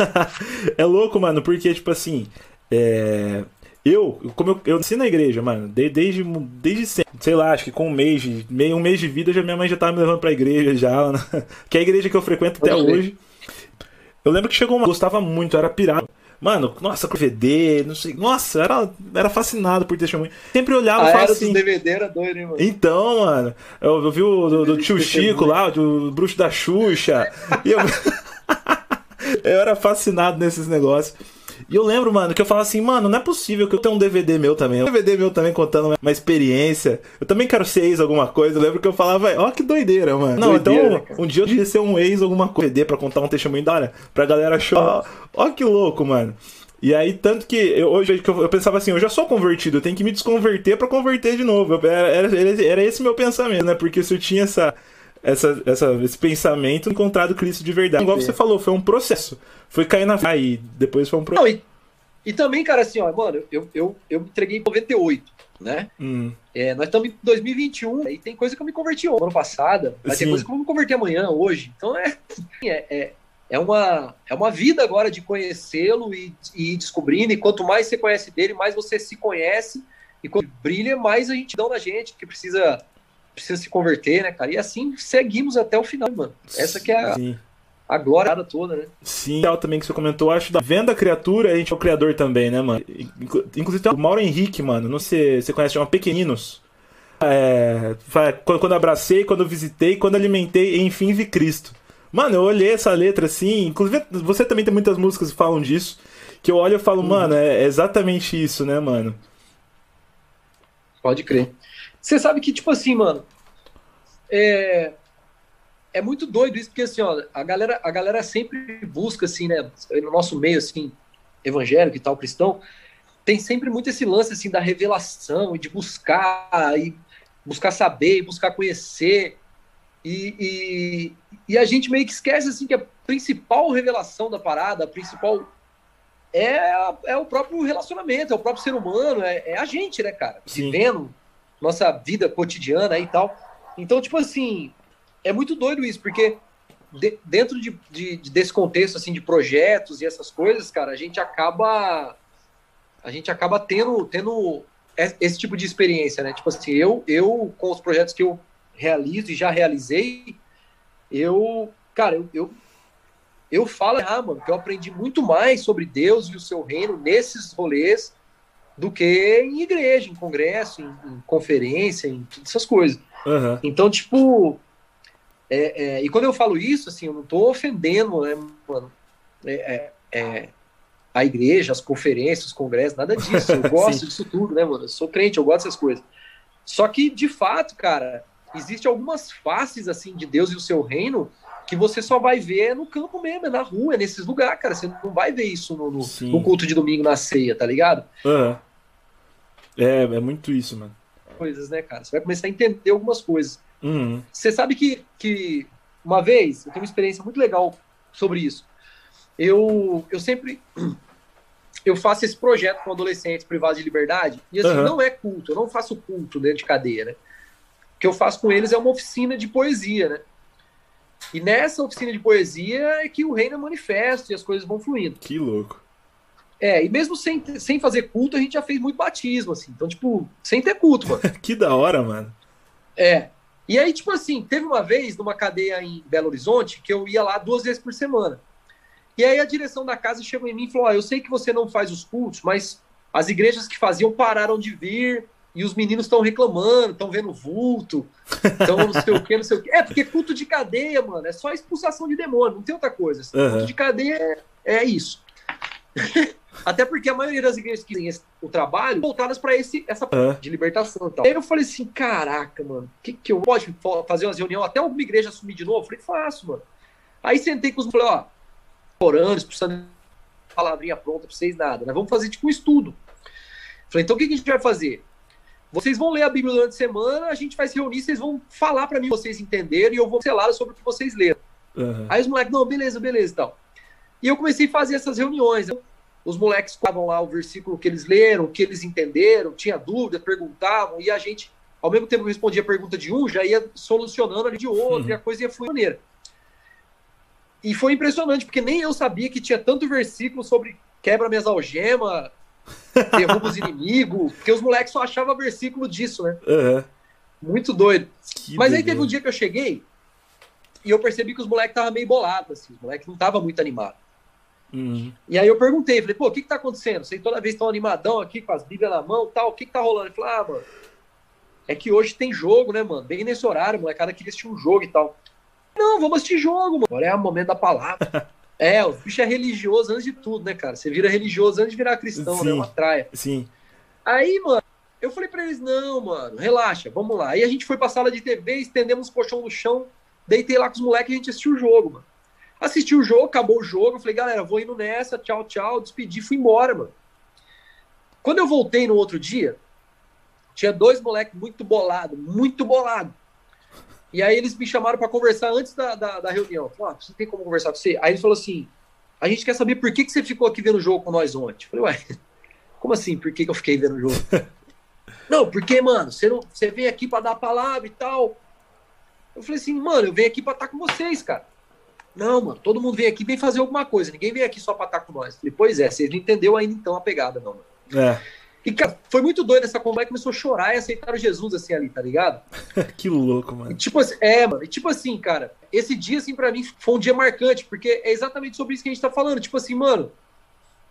é louco, mano, porque, tipo assim, é... eu, como eu, eu nasci na igreja, mano, desde, desde sempre, sei lá, acho que com um mês, meio um mês de vida, já minha mãe já tava me levando pra igreja já, né? que é a igreja que eu frequento até hoje. Eu lembro que chegou uma, gostava muito, era pirado. Mano, nossa, com DVD, não sei. Nossa, era, era fascinado por testemunho. Sempre olhava e falava assim. DVD era doido, hein, mano? Então, mano, eu, eu vi o do, do tio Chico lá, do bruxo da Xuxa. eu... eu era fascinado nesses negócios. E eu lembro, mano, que eu falava assim, mano, não é possível que eu tenha um DVD meu também. Um DVD meu também contando uma experiência. Eu também quero ser ex alguma coisa. Eu lembro que eu falava, ó, que doideira, mano. Não, doideira, então, cara. um dia eu devia ser um ex alguma coisa DVD pra contar um testemunho da hora, pra galera chorar. Ó, que louco, mano. E aí, tanto que eu, hoje eu, eu, pensava assim, eu já sou convertido, eu tenho que me desconverter para converter de novo. Eu, era, era, era esse meu pensamento, né? Porque se eu tinha essa, essa, essa, esse pensamento encontrado Cristo de verdade. Igual você falou, foi um processo. Foi cair na e depois foi um processo. E também, cara, assim, ó, mano, eu, eu, eu me entreguei em 98, né? Hum. É, nós estamos em 2021 e tem coisa que eu me converti ano passado, mas tem Sim. coisa que eu vou me converter amanhã, hoje. Então é, é, é, é, uma, é uma vida agora de conhecê-lo e, e ir descobrindo. E quanto mais você conhece dele, mais você se conhece. E quando brilha, mais a gente dá na gente, que precisa, precisa se converter, né, cara? E assim seguimos até o final, mano. Essa que é a, Sim. a glória toda, né? Sim, legal também que você comentou, acho da venda criatura, a gente é o criador também, né, mano? Inclu- Inclusive tem o Mauro Henrique, mano, não sei, você conhece, chama Pequeninos. É, quando quando abracei, quando visitei, quando alimentei, enfim vi Cristo. Mano, eu olhei essa letra assim, inclusive você também tem muitas músicas que falam disso, que eu olho e falo, mano, é exatamente isso, né, mano? Pode crer. Você sabe que, tipo assim, mano, é, é muito doido isso, porque assim, ó, a galera, a galera sempre busca, assim, né, no nosso meio, assim, evangélico e tal, cristão, tem sempre muito esse lance, assim, da revelação e de buscar, e buscar saber, e buscar conhecer, e, e, e a gente meio que esquece, assim, que a principal revelação da parada, a principal é, é o próprio relacionamento, é o próprio ser humano, é, é a gente, né, cara? Sim. Vivendo nossa vida cotidiana e tal. Então, tipo assim, é muito doido isso, porque de- dentro de, de- de- desse contexto, assim, de projetos e essas coisas, cara, a gente acaba a gente acaba tendo, tendo es- esse tipo de experiência, né? Tipo assim, eu, eu com os projetos que eu realizo e já realizei, eu, cara, eu, eu eu falo, ah, mano, que eu aprendi muito mais sobre Deus e o seu reino nesses rolês do que em igreja, em congresso, em, em conferência, em todas essas coisas. Aham. Então, tipo, é, é, e quando eu falo isso, assim, eu não tô ofendendo, né, mano, é, é, é, a igreja, as conferências, os congressos, nada disso. Eu gosto disso tudo, né, mano? Eu sou crente, eu gosto dessas coisas. Só que, de fato, cara, existe algumas faces, assim, de Deus e o seu reino que você só vai ver no campo mesmo, é na rua, é nesses lugares, cara. Você não vai ver isso no, no, no culto de domingo, na ceia, tá ligado? Aham. É, é muito isso, mano. Coisas, né, cara? Você vai começar a entender algumas coisas. Uhum. Você sabe que, que uma vez, eu tenho uma experiência muito legal sobre isso. Eu, eu sempre eu faço esse projeto com adolescentes privados de liberdade, e assim, Aham. não é culto, eu não faço culto dentro de cadeia, né? O que eu faço com eles é uma oficina de poesia, né? E nessa oficina de poesia é que o reino é manifesto e as coisas vão fluindo. Que louco. É, e mesmo sem, sem fazer culto, a gente já fez muito batismo, assim. Então, tipo, sem ter culto, mano. Que da hora, mano. É. E aí, tipo assim, teve uma vez numa cadeia em Belo Horizonte que eu ia lá duas vezes por semana. E aí a direção da casa chegou em mim e falou: Ó, eu sei que você não faz os cultos, mas as igrejas que faziam pararam de vir e os meninos estão reclamando, estão vendo vulto, então não sei o que, não sei o que. É, porque culto de cadeia, mano, é só expulsação de demônio, não tem outra coisa. Assim. Aham. Culto de cadeia é, é isso. Até porque a maioria das igrejas que esse- o trabalho voltadas para esse essa Aham. de libertação e tal. Aí eu falei assim, caraca, mano, que que eu pode fa- fazer umas reuniões até alguma igreja assumir de novo? Eu falei, faço, mano. Aí sentei com os falei, ó, orando, expulsando palavrinha pronta pra vocês nada, nós vamos fazer tipo um estudo. Falei, então o que que a gente vai fazer? Vocês vão ler a Bíblia durante a semana, a gente vai se reunir, vocês vão falar pra mim, vocês entenderam, e eu vou selar sobre o que vocês leram. Aham. Aí os moleques, não, beleza, beleza e tal. E eu comecei a fazer essas reuniões. Os moleques falavam lá o versículo que eles leram, que eles entenderam, tinha dúvida, perguntavam, e a gente, ao mesmo tempo que respondia a pergunta de um, já ia solucionando ali de outro, Uhum. e a coisa ia fluir maneira. E foi impressionante, porque nem eu sabia que tinha tanto versículo sobre quebra minhas algemas, derruba os inimigos, porque os moleques só achavam versículo disso, né? Aham. Muito doido. Que Mas aí doideira. teve um dia que eu cheguei e eu percebi que os moleques estavam meio bolados, assim, os moleques não estavam muito animados. Uhum. E aí eu perguntei, falei, pô, o que que tá acontecendo? Vocês toda vez estão animadão aqui com as bíblias na mão tal, o que que tá rolando? Ele falou, ah, mano, é que hoje tem jogo, né, mano? Bem nesse horário, molecada queria assistir um jogo e tal. Não, vamos assistir jogo, mano. Agora é o momento da palavra. é, o bicho é religioso antes de tudo, né, cara? Você vira religioso antes de virar cristão, Sim. né? Uma traia. Sim. Aí, mano, eu falei pra eles, não, mano, relaxa, vamos lá. Aí a gente foi pra sala de TV, estendemos o colchão no chão, deitei lá com os moleques e a gente assistiu o jogo, mano. Assisti o jogo, acabou o jogo, eu falei, galera, vou indo nessa, tchau, tchau, despedi, fui embora, mano. Quando eu voltei no outro dia, tinha dois moleques muito bolado, muito bolado. E aí eles me chamaram pra conversar antes da, da, da reunião. Falaram, ah, você tem como conversar com você? Aí ele falou assim, a gente quer saber por que, que você ficou aqui vendo o jogo com nós ontem. Eu falei, ué, como assim? Por que, que eu fiquei vendo o jogo? não, porque, mano, você, não, você vem aqui para dar a palavra e tal. Eu falei assim, mano, eu venho aqui para estar com vocês, cara. Não, mano, todo mundo vem aqui vem fazer alguma coisa. Ninguém vem aqui só para estar com nós. Falei, pois é, vocês não entenderam ainda então a pegada, não, mano. É. E, cara, foi muito doido essa conversa, começou a chorar e aceitaram Jesus, assim, ali, tá ligado? que louco, mano. E, tipo assim, é, mano, e tipo assim, cara, esse dia, assim, pra mim, foi um dia marcante, porque é exatamente sobre isso que a gente tá falando. Tipo assim, mano,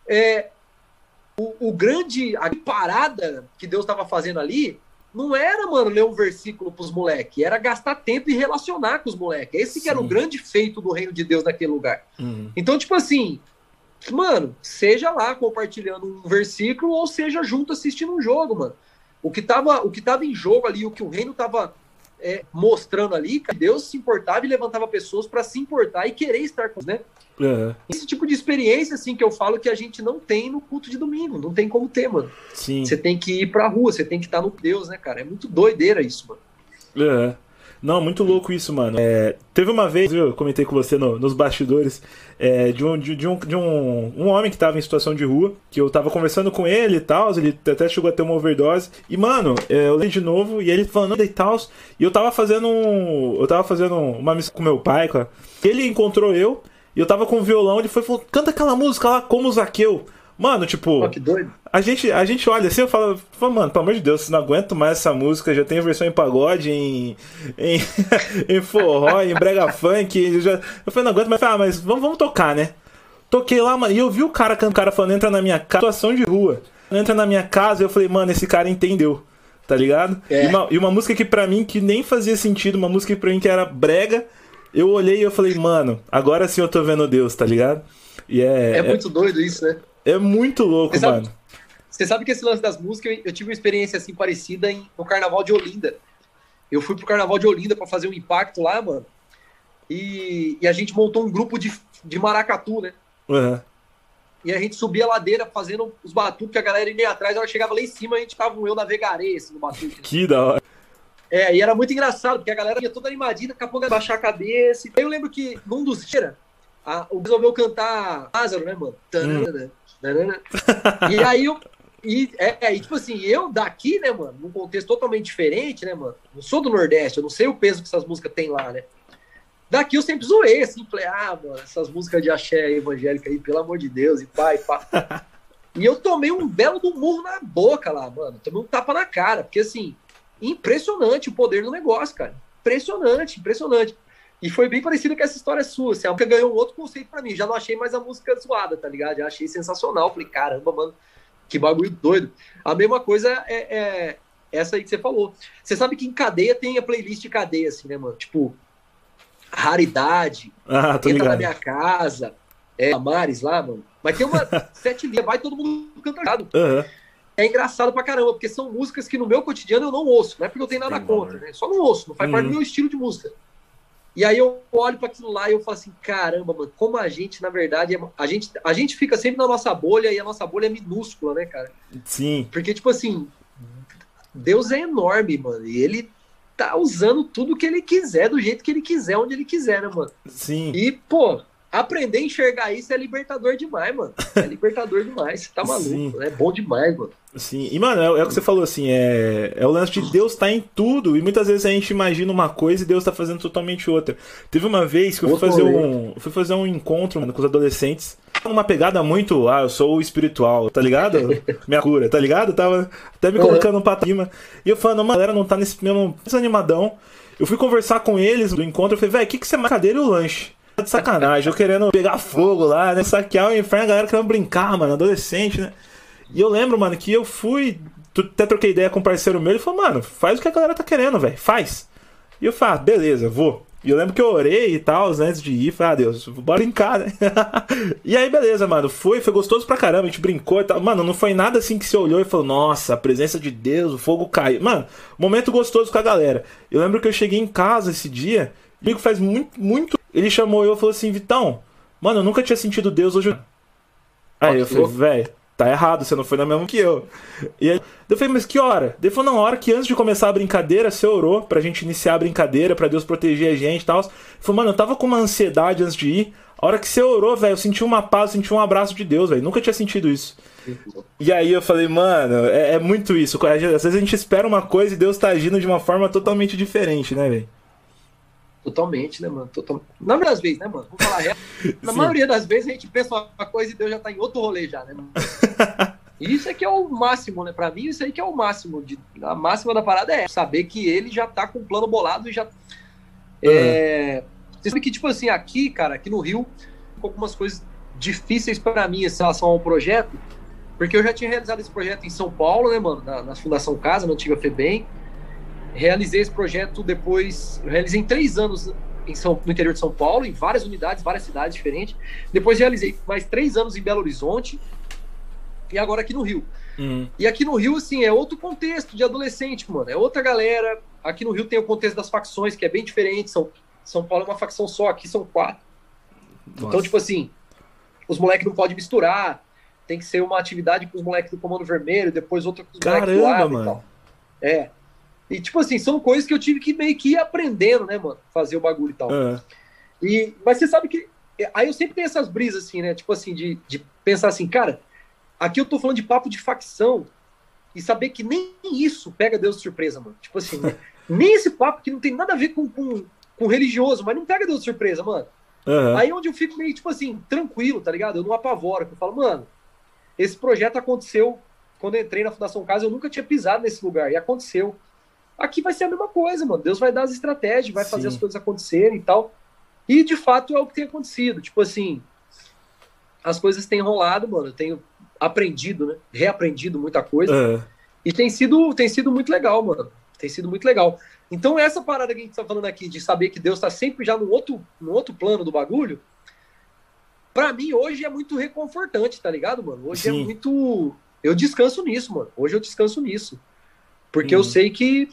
é, o, o grande, a parada que Deus tava fazendo ali, não era, mano, ler um versículo pros moleques, era gastar tempo e relacionar com os moleques. Esse que era o grande feito do reino de Deus naquele lugar. Uhum. Então, tipo assim, mano, seja lá compartilhando um versículo ou seja junto assistindo um jogo, mano. O que tava, o que tava em jogo ali, o que o reino tava é, mostrando ali, que Deus se importava e levantava pessoas para se importar e querer estar com, né? Uhum. Esse tipo de experiência, assim, que eu falo que a gente não tem no culto de domingo. Não tem como ter, mano. Sim. Você tem que ir pra rua, você tem que estar no Deus, né, cara? É muito doideira isso, mano. Uhum. Não, muito louco isso, mano. É, teve uma vez, eu comentei com você no, nos bastidores, é, de, um, de, de, um, de um, um homem que tava em situação de rua, que eu tava conversando com ele e tal, ele até chegou a ter uma overdose. E, mano, é, eu lembro de novo, e ele falando e tal, e eu tava fazendo um. Eu tava fazendo uma missão com meu pai, cara. Ele encontrou eu, e eu tava com o violão, ele foi falou, canta aquela música lá, como Zaqueu. Mano, tipo. Oh, que doido. A gente, a gente olha assim, eu falo, mano, pelo amor de Deus, não aguento mais essa música, já tem versão em pagode, em, em, em forró, em brega funk. Eu, já, eu falei, não aguento mais, ah, mas vamos, vamos tocar, né? Toquei lá, mano, e eu vi o cara, o cara falando, entra na minha casa, situação de rua. Entra na minha casa, eu falei, mano, esse cara entendeu, tá ligado? É. E, uma, e uma música que pra mim, que nem fazia sentido, uma música que pra mim que era brega, eu olhei e eu falei, mano, agora sim eu tô vendo Deus, tá ligado? E é, é muito doido isso, né? É muito louco, Você sabe- mano. Você sabe que esse lance das músicas, eu, eu tive uma experiência assim parecida em, no Carnaval de Olinda. Eu fui pro Carnaval de Olinda para fazer um impacto lá, mano. E, e a gente montou um grupo de, de maracatu, né? Uhum. E a gente subia a ladeira fazendo os batuques, que a galera ia atrás, a hora que chegava lá em cima, a gente tava eu navegarei assim, no batuque. Que da hora. É, e era muito engraçado, porque a galera ia toda animadinha, daqui a pouco baixar a cabeça. Aí eu lembro que num dos dias, a, o resolveu cantar Lázaro, né, mano? Tanana, tanana. E aí eu. E, é, e tipo assim, eu daqui, né, mano, num contexto totalmente diferente, né, mano? Não sou do Nordeste, eu não sei o peso que essas músicas têm lá, né? Daqui eu sempre zoei, assim, falei, ah, mano, essas músicas de axé evangélica aí, pelo amor de Deus, e pai, pá. E eu tomei um belo do murro na boca lá, mano. Tomei um tapa na cara, porque assim, impressionante o poder do negócio, cara. Impressionante, impressionante. E foi bem parecido com essa história sua. Assim, a música ganhou um outro conceito pra mim. Já não achei mais a música zoada, tá ligado? Já achei sensacional. Falei, caramba, mano, que bagulho doido. A mesma coisa é, é essa aí que você falou. Você sabe que em cadeia tem a playlist de cadeia, assim, né, mano? Tipo, raridade, Ah, entra na ligado. minha casa, é, Amares lá, mano. Mas tem uma sete linhas, vai todo mundo cantando. Aham. É engraçado pra caramba, porque são músicas que no meu cotidiano eu não ouço. Não é porque eu tenho nada Tem contra, né? Só não ouço, não faz parte Uhum. do meu estilo de música. E aí eu olho pra aquilo lá e eu falo assim, caramba, mano, como a gente, na verdade, é- a gente, a gente fica sempre na nossa bolha e a nossa bolha é minúscula, né, cara? Sim. Porque, tipo assim, Deus é enorme, mano. E ele tá usando tudo que ele quiser, do jeito que ele quiser, onde ele quiser, né, mano? Sim. E, pô, aprender a enxergar isso é libertador demais, mano. É libertador demais. Você tá maluco. Sim. É bom demais, mano. Sim. E, mano, é, é o que você falou, assim, é, é o lance de Deus tá em tudo. E muitas vezes a gente imagina uma coisa e Deus tá fazendo totalmente outra. Teve uma vez que eu fui fazer um. fui fazer um encontro, mano, com os adolescentes. Uma pegada muito, ah, eu sou o espiritual, tá ligado? Minha cura, tá ligado? Tava até me Uhum. colocando um pra cima. E eu falando, mano, galera não tá nesse mesmo desanimadão. Eu fui conversar com eles do encontro, eu falei, velho, o que, que você mais cadeira e o lanche? De sacanagem, eu querendo pegar fogo lá, né? Saquear o inferno, a galera querendo brincar, mano, adolescente, né? E eu lembro, mano, que eu fui. Até troquei ideia com um parceiro meu, ele falou, mano, faz o que a galera tá querendo, velho, faz. E eu falei, ah, beleza, vou. E eu lembro que eu orei e tal, antes de ir, falei, ah, Deus, bora brincar, né? e aí, beleza, mano, foi, foi gostoso pra caramba, a gente brincou e tal. Mano, não foi nada assim que você olhou e falou, nossa, a presença de Deus, o fogo caiu. Mano, momento gostoso com a galera. Eu lembro que eu cheguei em casa esse dia, amigo faz muito, muito. Ele chamou eu e falou assim, Vitão, mano, eu nunca tinha sentido Deus hoje. Aí eu falei, velho, tá errado, você não foi na mesma que eu. E aí, eu falei, mas que hora? Ele falou, não, a hora que antes de começar a brincadeira, você orou pra gente iniciar a brincadeira, pra Deus proteger a gente e tal. Ele falou, mano, eu tava com uma ansiedade antes de ir. A hora que você orou, velho, eu senti uma paz, eu senti um abraço de Deus, velho. Nunca tinha sentido isso. E aí eu falei, mano, é, é, muito isso. Às vezes a gente espera uma coisa e Deus tá agindo de uma forma totalmente diferente, né, velho? Totalmente, né, mano? Total... Na maioria das vezes, né, mano? Vou falar real. Na Sim. maioria das vezes a gente pensa uma coisa e Deus já tá em outro rolê já, né, mano? isso é que é o máximo, né? Pra mim, isso aí que é o máximo. De... A máxima da parada é saber que ele já tá com o plano bolado e já. Uhum. É... Você sabe que, tipo assim, aqui, cara, aqui no Rio, algumas coisas difíceis para mim em relação ao projeto, porque eu já tinha realizado esse projeto em São Paulo, né, mano, na, na Fundação Casa, na antiga FEBEM. Realizei esse projeto depois, realizei em três anos em São, no interior de São Paulo, em várias unidades, várias cidades diferentes. Depois realizei mais três anos em Belo Horizonte e agora aqui no Rio. Uhum. E aqui no Rio, assim, é outro contexto de adolescente, mano. É outra galera. Aqui no Rio tem o contexto das facções, que é bem diferente. São, São Paulo é uma facção só, aqui são quatro. Nossa. Então, tipo assim, os moleques não podem misturar. Tem que ser uma atividade com os moleques do Comando Vermelho, depois outra com os moleques do ar mano. e tal. É. E, tipo assim, são coisas que eu tive que meio que ir aprendendo, né, mano? Fazer o bagulho e tal. É. E, mas você sabe que. Aí eu sempre tenho essas brisas, assim, né? Tipo assim, de, de pensar assim, cara, aqui eu tô falando de papo de facção e saber que nem isso pega Deus de surpresa, mano. Tipo assim, né? nem esse papo que não tem nada a ver com, com, com religioso, mas não pega Deus de surpresa, mano. Uhum. Aí é onde eu fico meio, tipo assim, tranquilo, tá ligado? Eu não apavoro, eu falo, mano, esse projeto aconteceu quando eu entrei na Fundação Casa, eu nunca tinha pisado nesse lugar, e aconteceu. Aqui vai ser a mesma coisa, mano. Deus vai dar as estratégias, vai Sim. fazer as coisas acontecerem e tal. E de fato é o que tem acontecido. Tipo assim, as coisas têm rolado, mano. Eu tenho aprendido, né? Reaprendido muita coisa. Uhum. E tem sido, tem sido muito legal, mano. Tem sido muito legal. Então, essa parada que a gente tá falando aqui, de saber que Deus tá sempre já no outro, no outro plano do bagulho, para mim hoje é muito reconfortante, tá ligado, mano? Hoje é Sim. é muito. Eu descanso nisso, mano. Hoje eu descanso nisso. Porque eu uhum. sei que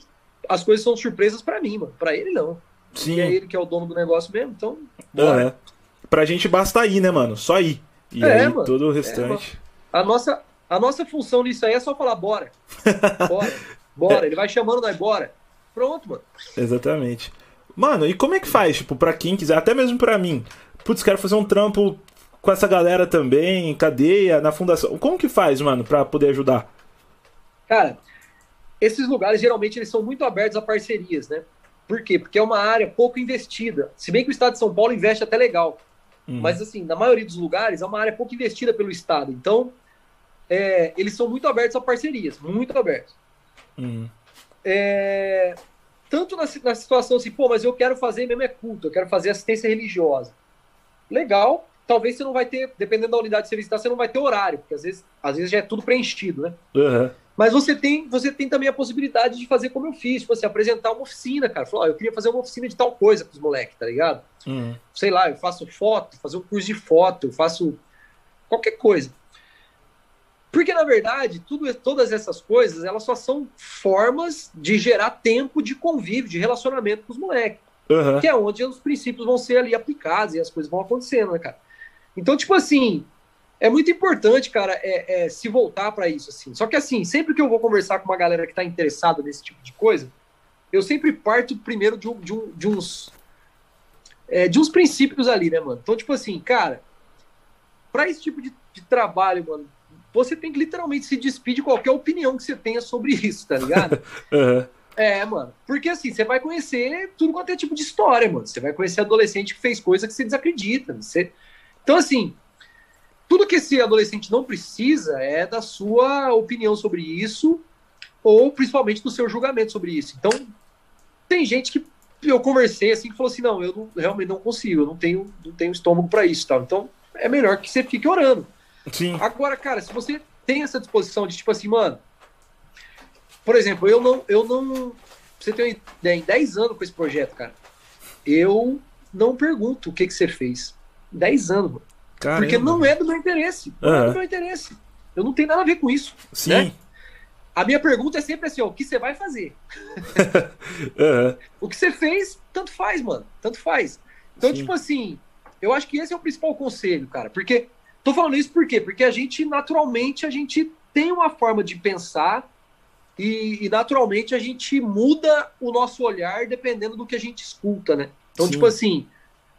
as coisas são surpresas para mim, mano. Para ele, não. Sim. E é ele que é o dono do negócio mesmo, então. Bora. É. Pra gente basta ir, né, mano? Só ir. E é, aí mano. todo o restante. É, a, nossa, a nossa função nisso aí é só falar, bora. Bora. Bora. Ele vai chamando nós, bora. Pronto, mano. Exatamente. Mano, e como é que faz, tipo, pra quem quiser, até mesmo pra mim? Putz, quero fazer um trampo com essa galera também, cadeia, na fundação. Como que faz, mano, pra poder ajudar? Cara, esses lugares geralmente eles são muito abertos a parcerias, né? Por quê? Porque é uma área pouco investida. Se bem que o estado de São Paulo investe até legal. Uhum. Mas, assim, na maioria dos lugares é uma área pouco investida pelo estado. Então, é, eles são muito abertos a parcerias, muito abertos. Uhum. É, tanto na, na, situação assim, pô, mas eu quero fazer mesmo é culto, eu quero fazer assistência religiosa. Legal, talvez você não vai ter, dependendo da unidade que você visitar, você não vai ter horário, porque às vezes, às vezes já é tudo preenchido, né? Uhum. Mas você tem, você tem também a possibilidade de fazer como eu fiz, tipo assim, apresentar uma oficina, cara. Falar, eu queria fazer uma oficina de tal coisa com os moleques, tá ligado? Uhum. Sei lá, eu faço foto, fazer um curso de foto, eu faço qualquer coisa. Porque, na verdade, tudo, todas essas coisas, elas só são formas de gerar tempo de convívio, de relacionamento com os moleques. Uhum. Que é onde os princípios vão ser ali aplicados e as coisas vão acontecendo, né, cara? Então, tipo assim, é muito importante, cara, é, é se voltar para isso, assim. Só que, assim, sempre que eu vou conversar com uma galera que tá interessada nesse tipo de coisa, eu sempre parto primeiro de, um, de, um, de uns... É, de uns princípios ali, né, mano? Então, tipo assim, cara, para esse tipo de, de trabalho, mano, você tem que literalmente se despedir de qualquer opinião que você tenha sobre isso, tá ligado? uhum. É, mano. Porque assim, você vai conhecer tudo quanto é tipo de história, mano. Você vai conhecer adolescente que fez coisa que você desacredita. Você... Então, assim, tudo que esse adolescente não precisa é da sua opinião sobre isso, ou principalmente do seu julgamento sobre isso. Então, tem gente que eu conversei assim que falou assim: não, eu não, realmente não consigo, eu não tenho, não tenho estômago para isso. Tal. Então, é melhor que você fique orando. Sim. Agora, cara, se você tem essa disposição de tipo assim, mano, por exemplo, eu não, eu não, você tem uma ideia, em 10 anos com esse projeto, cara, eu não pergunto o que que você fez. 10 anos, mano. Caramba. Porque não é do meu interesse. Não uhum. é do meu interesse. Eu não tenho nada a ver com isso. Sim. Né? A minha pergunta é sempre assim, ó, o que você vai fazer? uhum. O que você fez, tanto faz, mano. Tanto faz. Então, Sim. tipo assim, eu acho que esse é o principal conselho, cara. Porque Tô falando isso por quê? Porque a gente, naturalmente, a gente tem uma forma de pensar e, e, naturalmente a gente muda o nosso olhar dependendo do que a gente escuta, né? Então, Sim. tipo assim,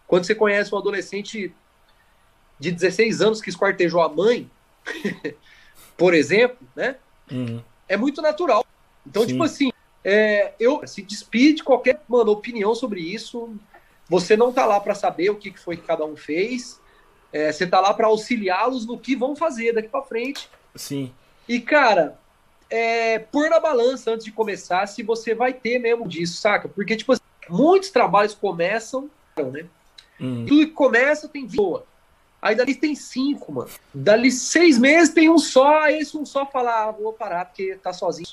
quando você conhece um adolescente de 16 anos que esquartejou a mãe, por exemplo, né? Uhum. É muito natural. Então, Sim. tipo assim, é, eu se despide de qualquer mano, opinião sobre isso. Você não tá lá para saber o que que foi que cada um fez. É, você tá lá para auxiliá-los no que vão fazer daqui para frente. Sim. E, cara, é, pôr na balança antes de começar se você vai ter mesmo disso, saca? Porque, tipo assim, muitos trabalhos começam, né? Uhum. Tudo que começa tem boa. Aí dali tem cinco, mano. Dali seis meses tem um só, esse um só fala, ah, vou parar porque tá sozinho.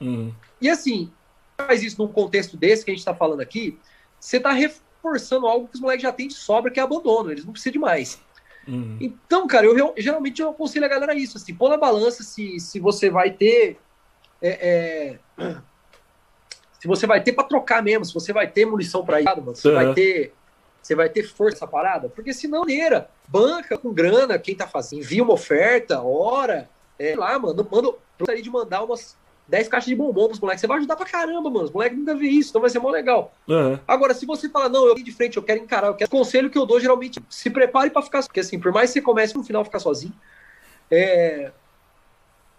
Uhum. E assim, faz isso num contexto desse que a gente tá falando aqui, você tá reforçando algo que os moleques já têm de sobra, que é abandono, eles não precisam de mais. Uhum. Então, cara, eu, eu- geralmente eu aconselho a galera isso, assim, pôr na balança se, se você vai ter. é, é, se você vai ter pra trocar mesmo, se você vai ter munição pra ir, mano, se você Uhum. vai ter. Você vai ter força parada? Porque senão, neira, banca com grana, quem tá fazendo, envia uma oferta, hora, é, sei lá, mano, manda, eu gostaria de mandar umas 10 caixas de bombom pros moleques. Você vai ajudar pra caramba, mano. Os moleques nunca vê isso, então vai ser mó legal. Uhum. Agora, se você fala, não, eu vim de frente, eu quero encarar, eu quero. O conselho que eu dou geralmente, se prepare pra ficar. Porque assim, por mais que você comece no final ficar sozinho, é.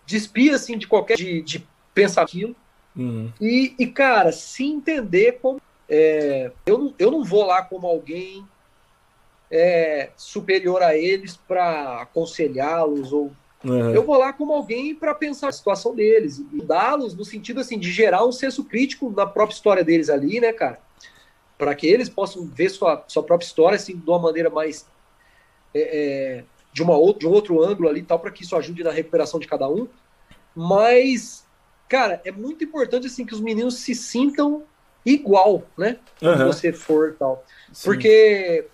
Despia, assim, de qualquer. de, de pensar aquilo. Uhum. E, e, cara, se entender como. É, eu, não, eu não vou lá como alguém é, superior a eles pra aconselhá-los ou Uhum. eu vou lá como alguém para pensar a situação deles e dá-los no sentido assim de gerar um senso crítico na própria história deles ali, né, cara? Para que eles possam ver sua, sua própria história assim de uma maneira mais é, é, de uma outra, de um outro ângulo ali, e tal, para que isso ajude na recuperação de cada um. Mas, cara, é muito importante assim que os meninos se sintam igual, né? Quando Uhum. você for tal. Sim. Porque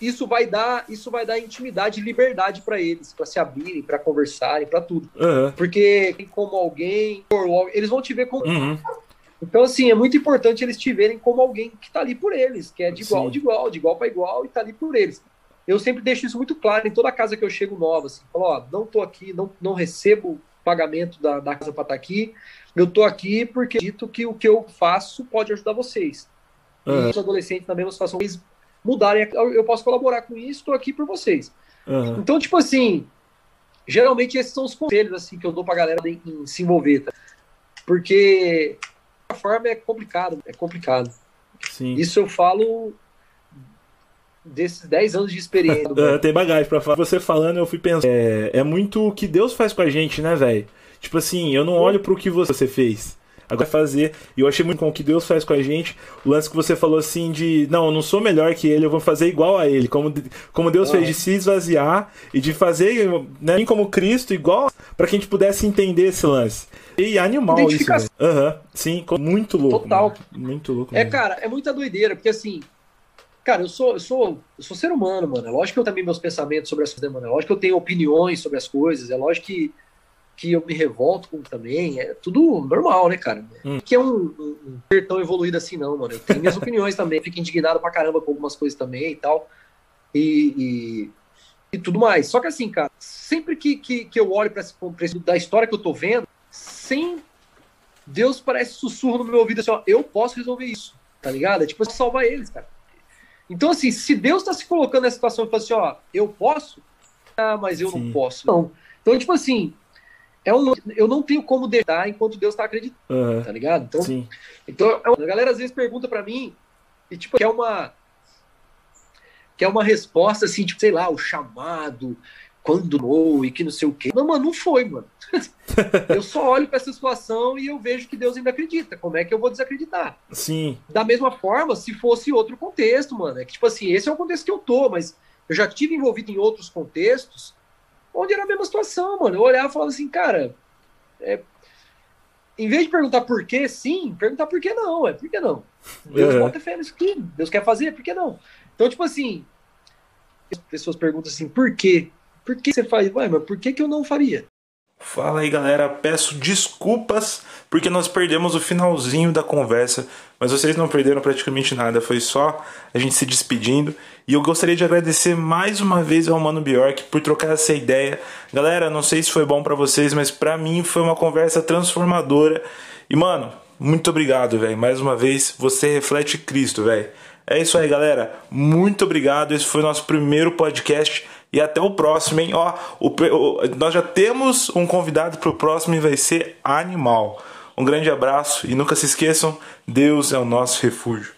isso vai dar, isso vai dar intimidade e liberdade para eles, para se abrirem, para conversarem, para tudo. Uhum. Porque como alguém, eles vão te ver como. Uhum. Então, assim, é muito importante eles te verem como alguém que tá ali por eles, que é de igual Sim. de igual, de igual para igual e tá ali por eles. Eu sempre deixo isso muito claro em toda casa que eu chego nova, assim, falo, ó, não tô aqui, não, não recebo pagamento da, da casa para estar aqui, eu tô aqui porque dito que o que eu faço pode ajudar vocês. Uhum. E os adolescentes na mesma situação, eles mudarem, eu posso colaborar com isso, estou aqui por vocês. Uhum. Então, tipo assim, geralmente esses são os conselhos assim que eu dou pra galera em, em se envolver, tá? Porque a forma é complicado, é complicado. Sim. Isso eu falo desses 10 anos de experiência. Ah, tem bagagem pra falar. Você falando, eu fui pensando. É, é muito o que Deus faz com a gente, né, velho? Tipo assim, eu não olho pro que você fez. Agora fazer. E eu achei muito com o que Deus faz com a gente. O lance que você falou assim de. Não, eu não sou melhor que ele, eu vou fazer igual a ele. Como, como Deus Ah. fez de se esvaziar e de fazer, né, assim como Cristo, igual pra que a gente pudesse entender esse lance. E animal isso, velho. Aham, sim, co- muito louco. Total. mano. Muito louco. É, mesmo. cara, é muita doideira, porque assim, cara, eu sou, eu sou, eu sou ser humano, mano. É lógico que eu tenho meus pensamentos sobre as coisas, né, mano? É lógico que eu tenho opiniões sobre as coisas, é lógico que, que eu me revolto com também. É tudo normal, né, cara? Hum. Que é um, um, um ser tão evoluído assim, não, mano. Eu tenho minhas opiniões também, fico indignado pra caramba com algumas coisas também e tal. E, e, e tudo mais. Só que assim, cara, sempre que, que, que eu olho pra esse, pra esse da história que eu tô vendo, sem Deus parece sussurro no meu ouvido assim, ó, eu posso resolver isso, tá ligado? É tipo salvar eles, cara. Então, assim, se Deus tá se colocando nessa situação e fala assim, ó, eu posso, ah, mas eu Sim. não posso. Não. Então, tipo assim, é um, eu não tenho como deixar enquanto Deus tá acreditando, Aham, tá ligado? Então, Sim. então é a galera às vezes pergunta pra mim e, tipo, quer uma quer uma resposta assim, tipo, sei lá, o chamado, quando não, e que não sei o quê. Não, mano, não foi, mano. eu só olho pra essa situação e eu vejo que Deus ainda acredita. Como é que eu vou desacreditar? Sim. Da mesma forma, se fosse outro contexto, mano. É que, tipo assim, esse é o contexto que eu tô, mas eu já tive envolvido em outros contextos onde era a mesma situação, mano. Eu olhava e falava assim, cara, é, em vez de perguntar por que sim, perguntar por que não, é por que não? Deus É. bota fé nisso aqui, Deus quer fazer, por que não? Então, tipo assim, as pessoas perguntam assim, por quê? Por que você faz? Ué, mas por que, que eu não faria? Fala aí, galera. Peço desculpas porque nós perdemos o finalzinho da conversa, mas vocês não perderam praticamente nada. Foi só a gente se despedindo. E eu gostaria de agradecer mais uma vez ao Mano Bjork por trocar essa ideia. Galera, não sei se foi bom pra vocês, mas pra mim foi uma conversa transformadora. E mano, muito obrigado, velho. Mais uma vez, você reflete Cristo, velho. É isso aí, galera. Muito obrigado. Esse foi o nosso primeiro podcast E até o próximo, hein? Ó, o, o, nós já temos um convidado para o próximo e vai ser animal. Um grande abraço e nunca se esqueçam: Deus é o nosso refúgio.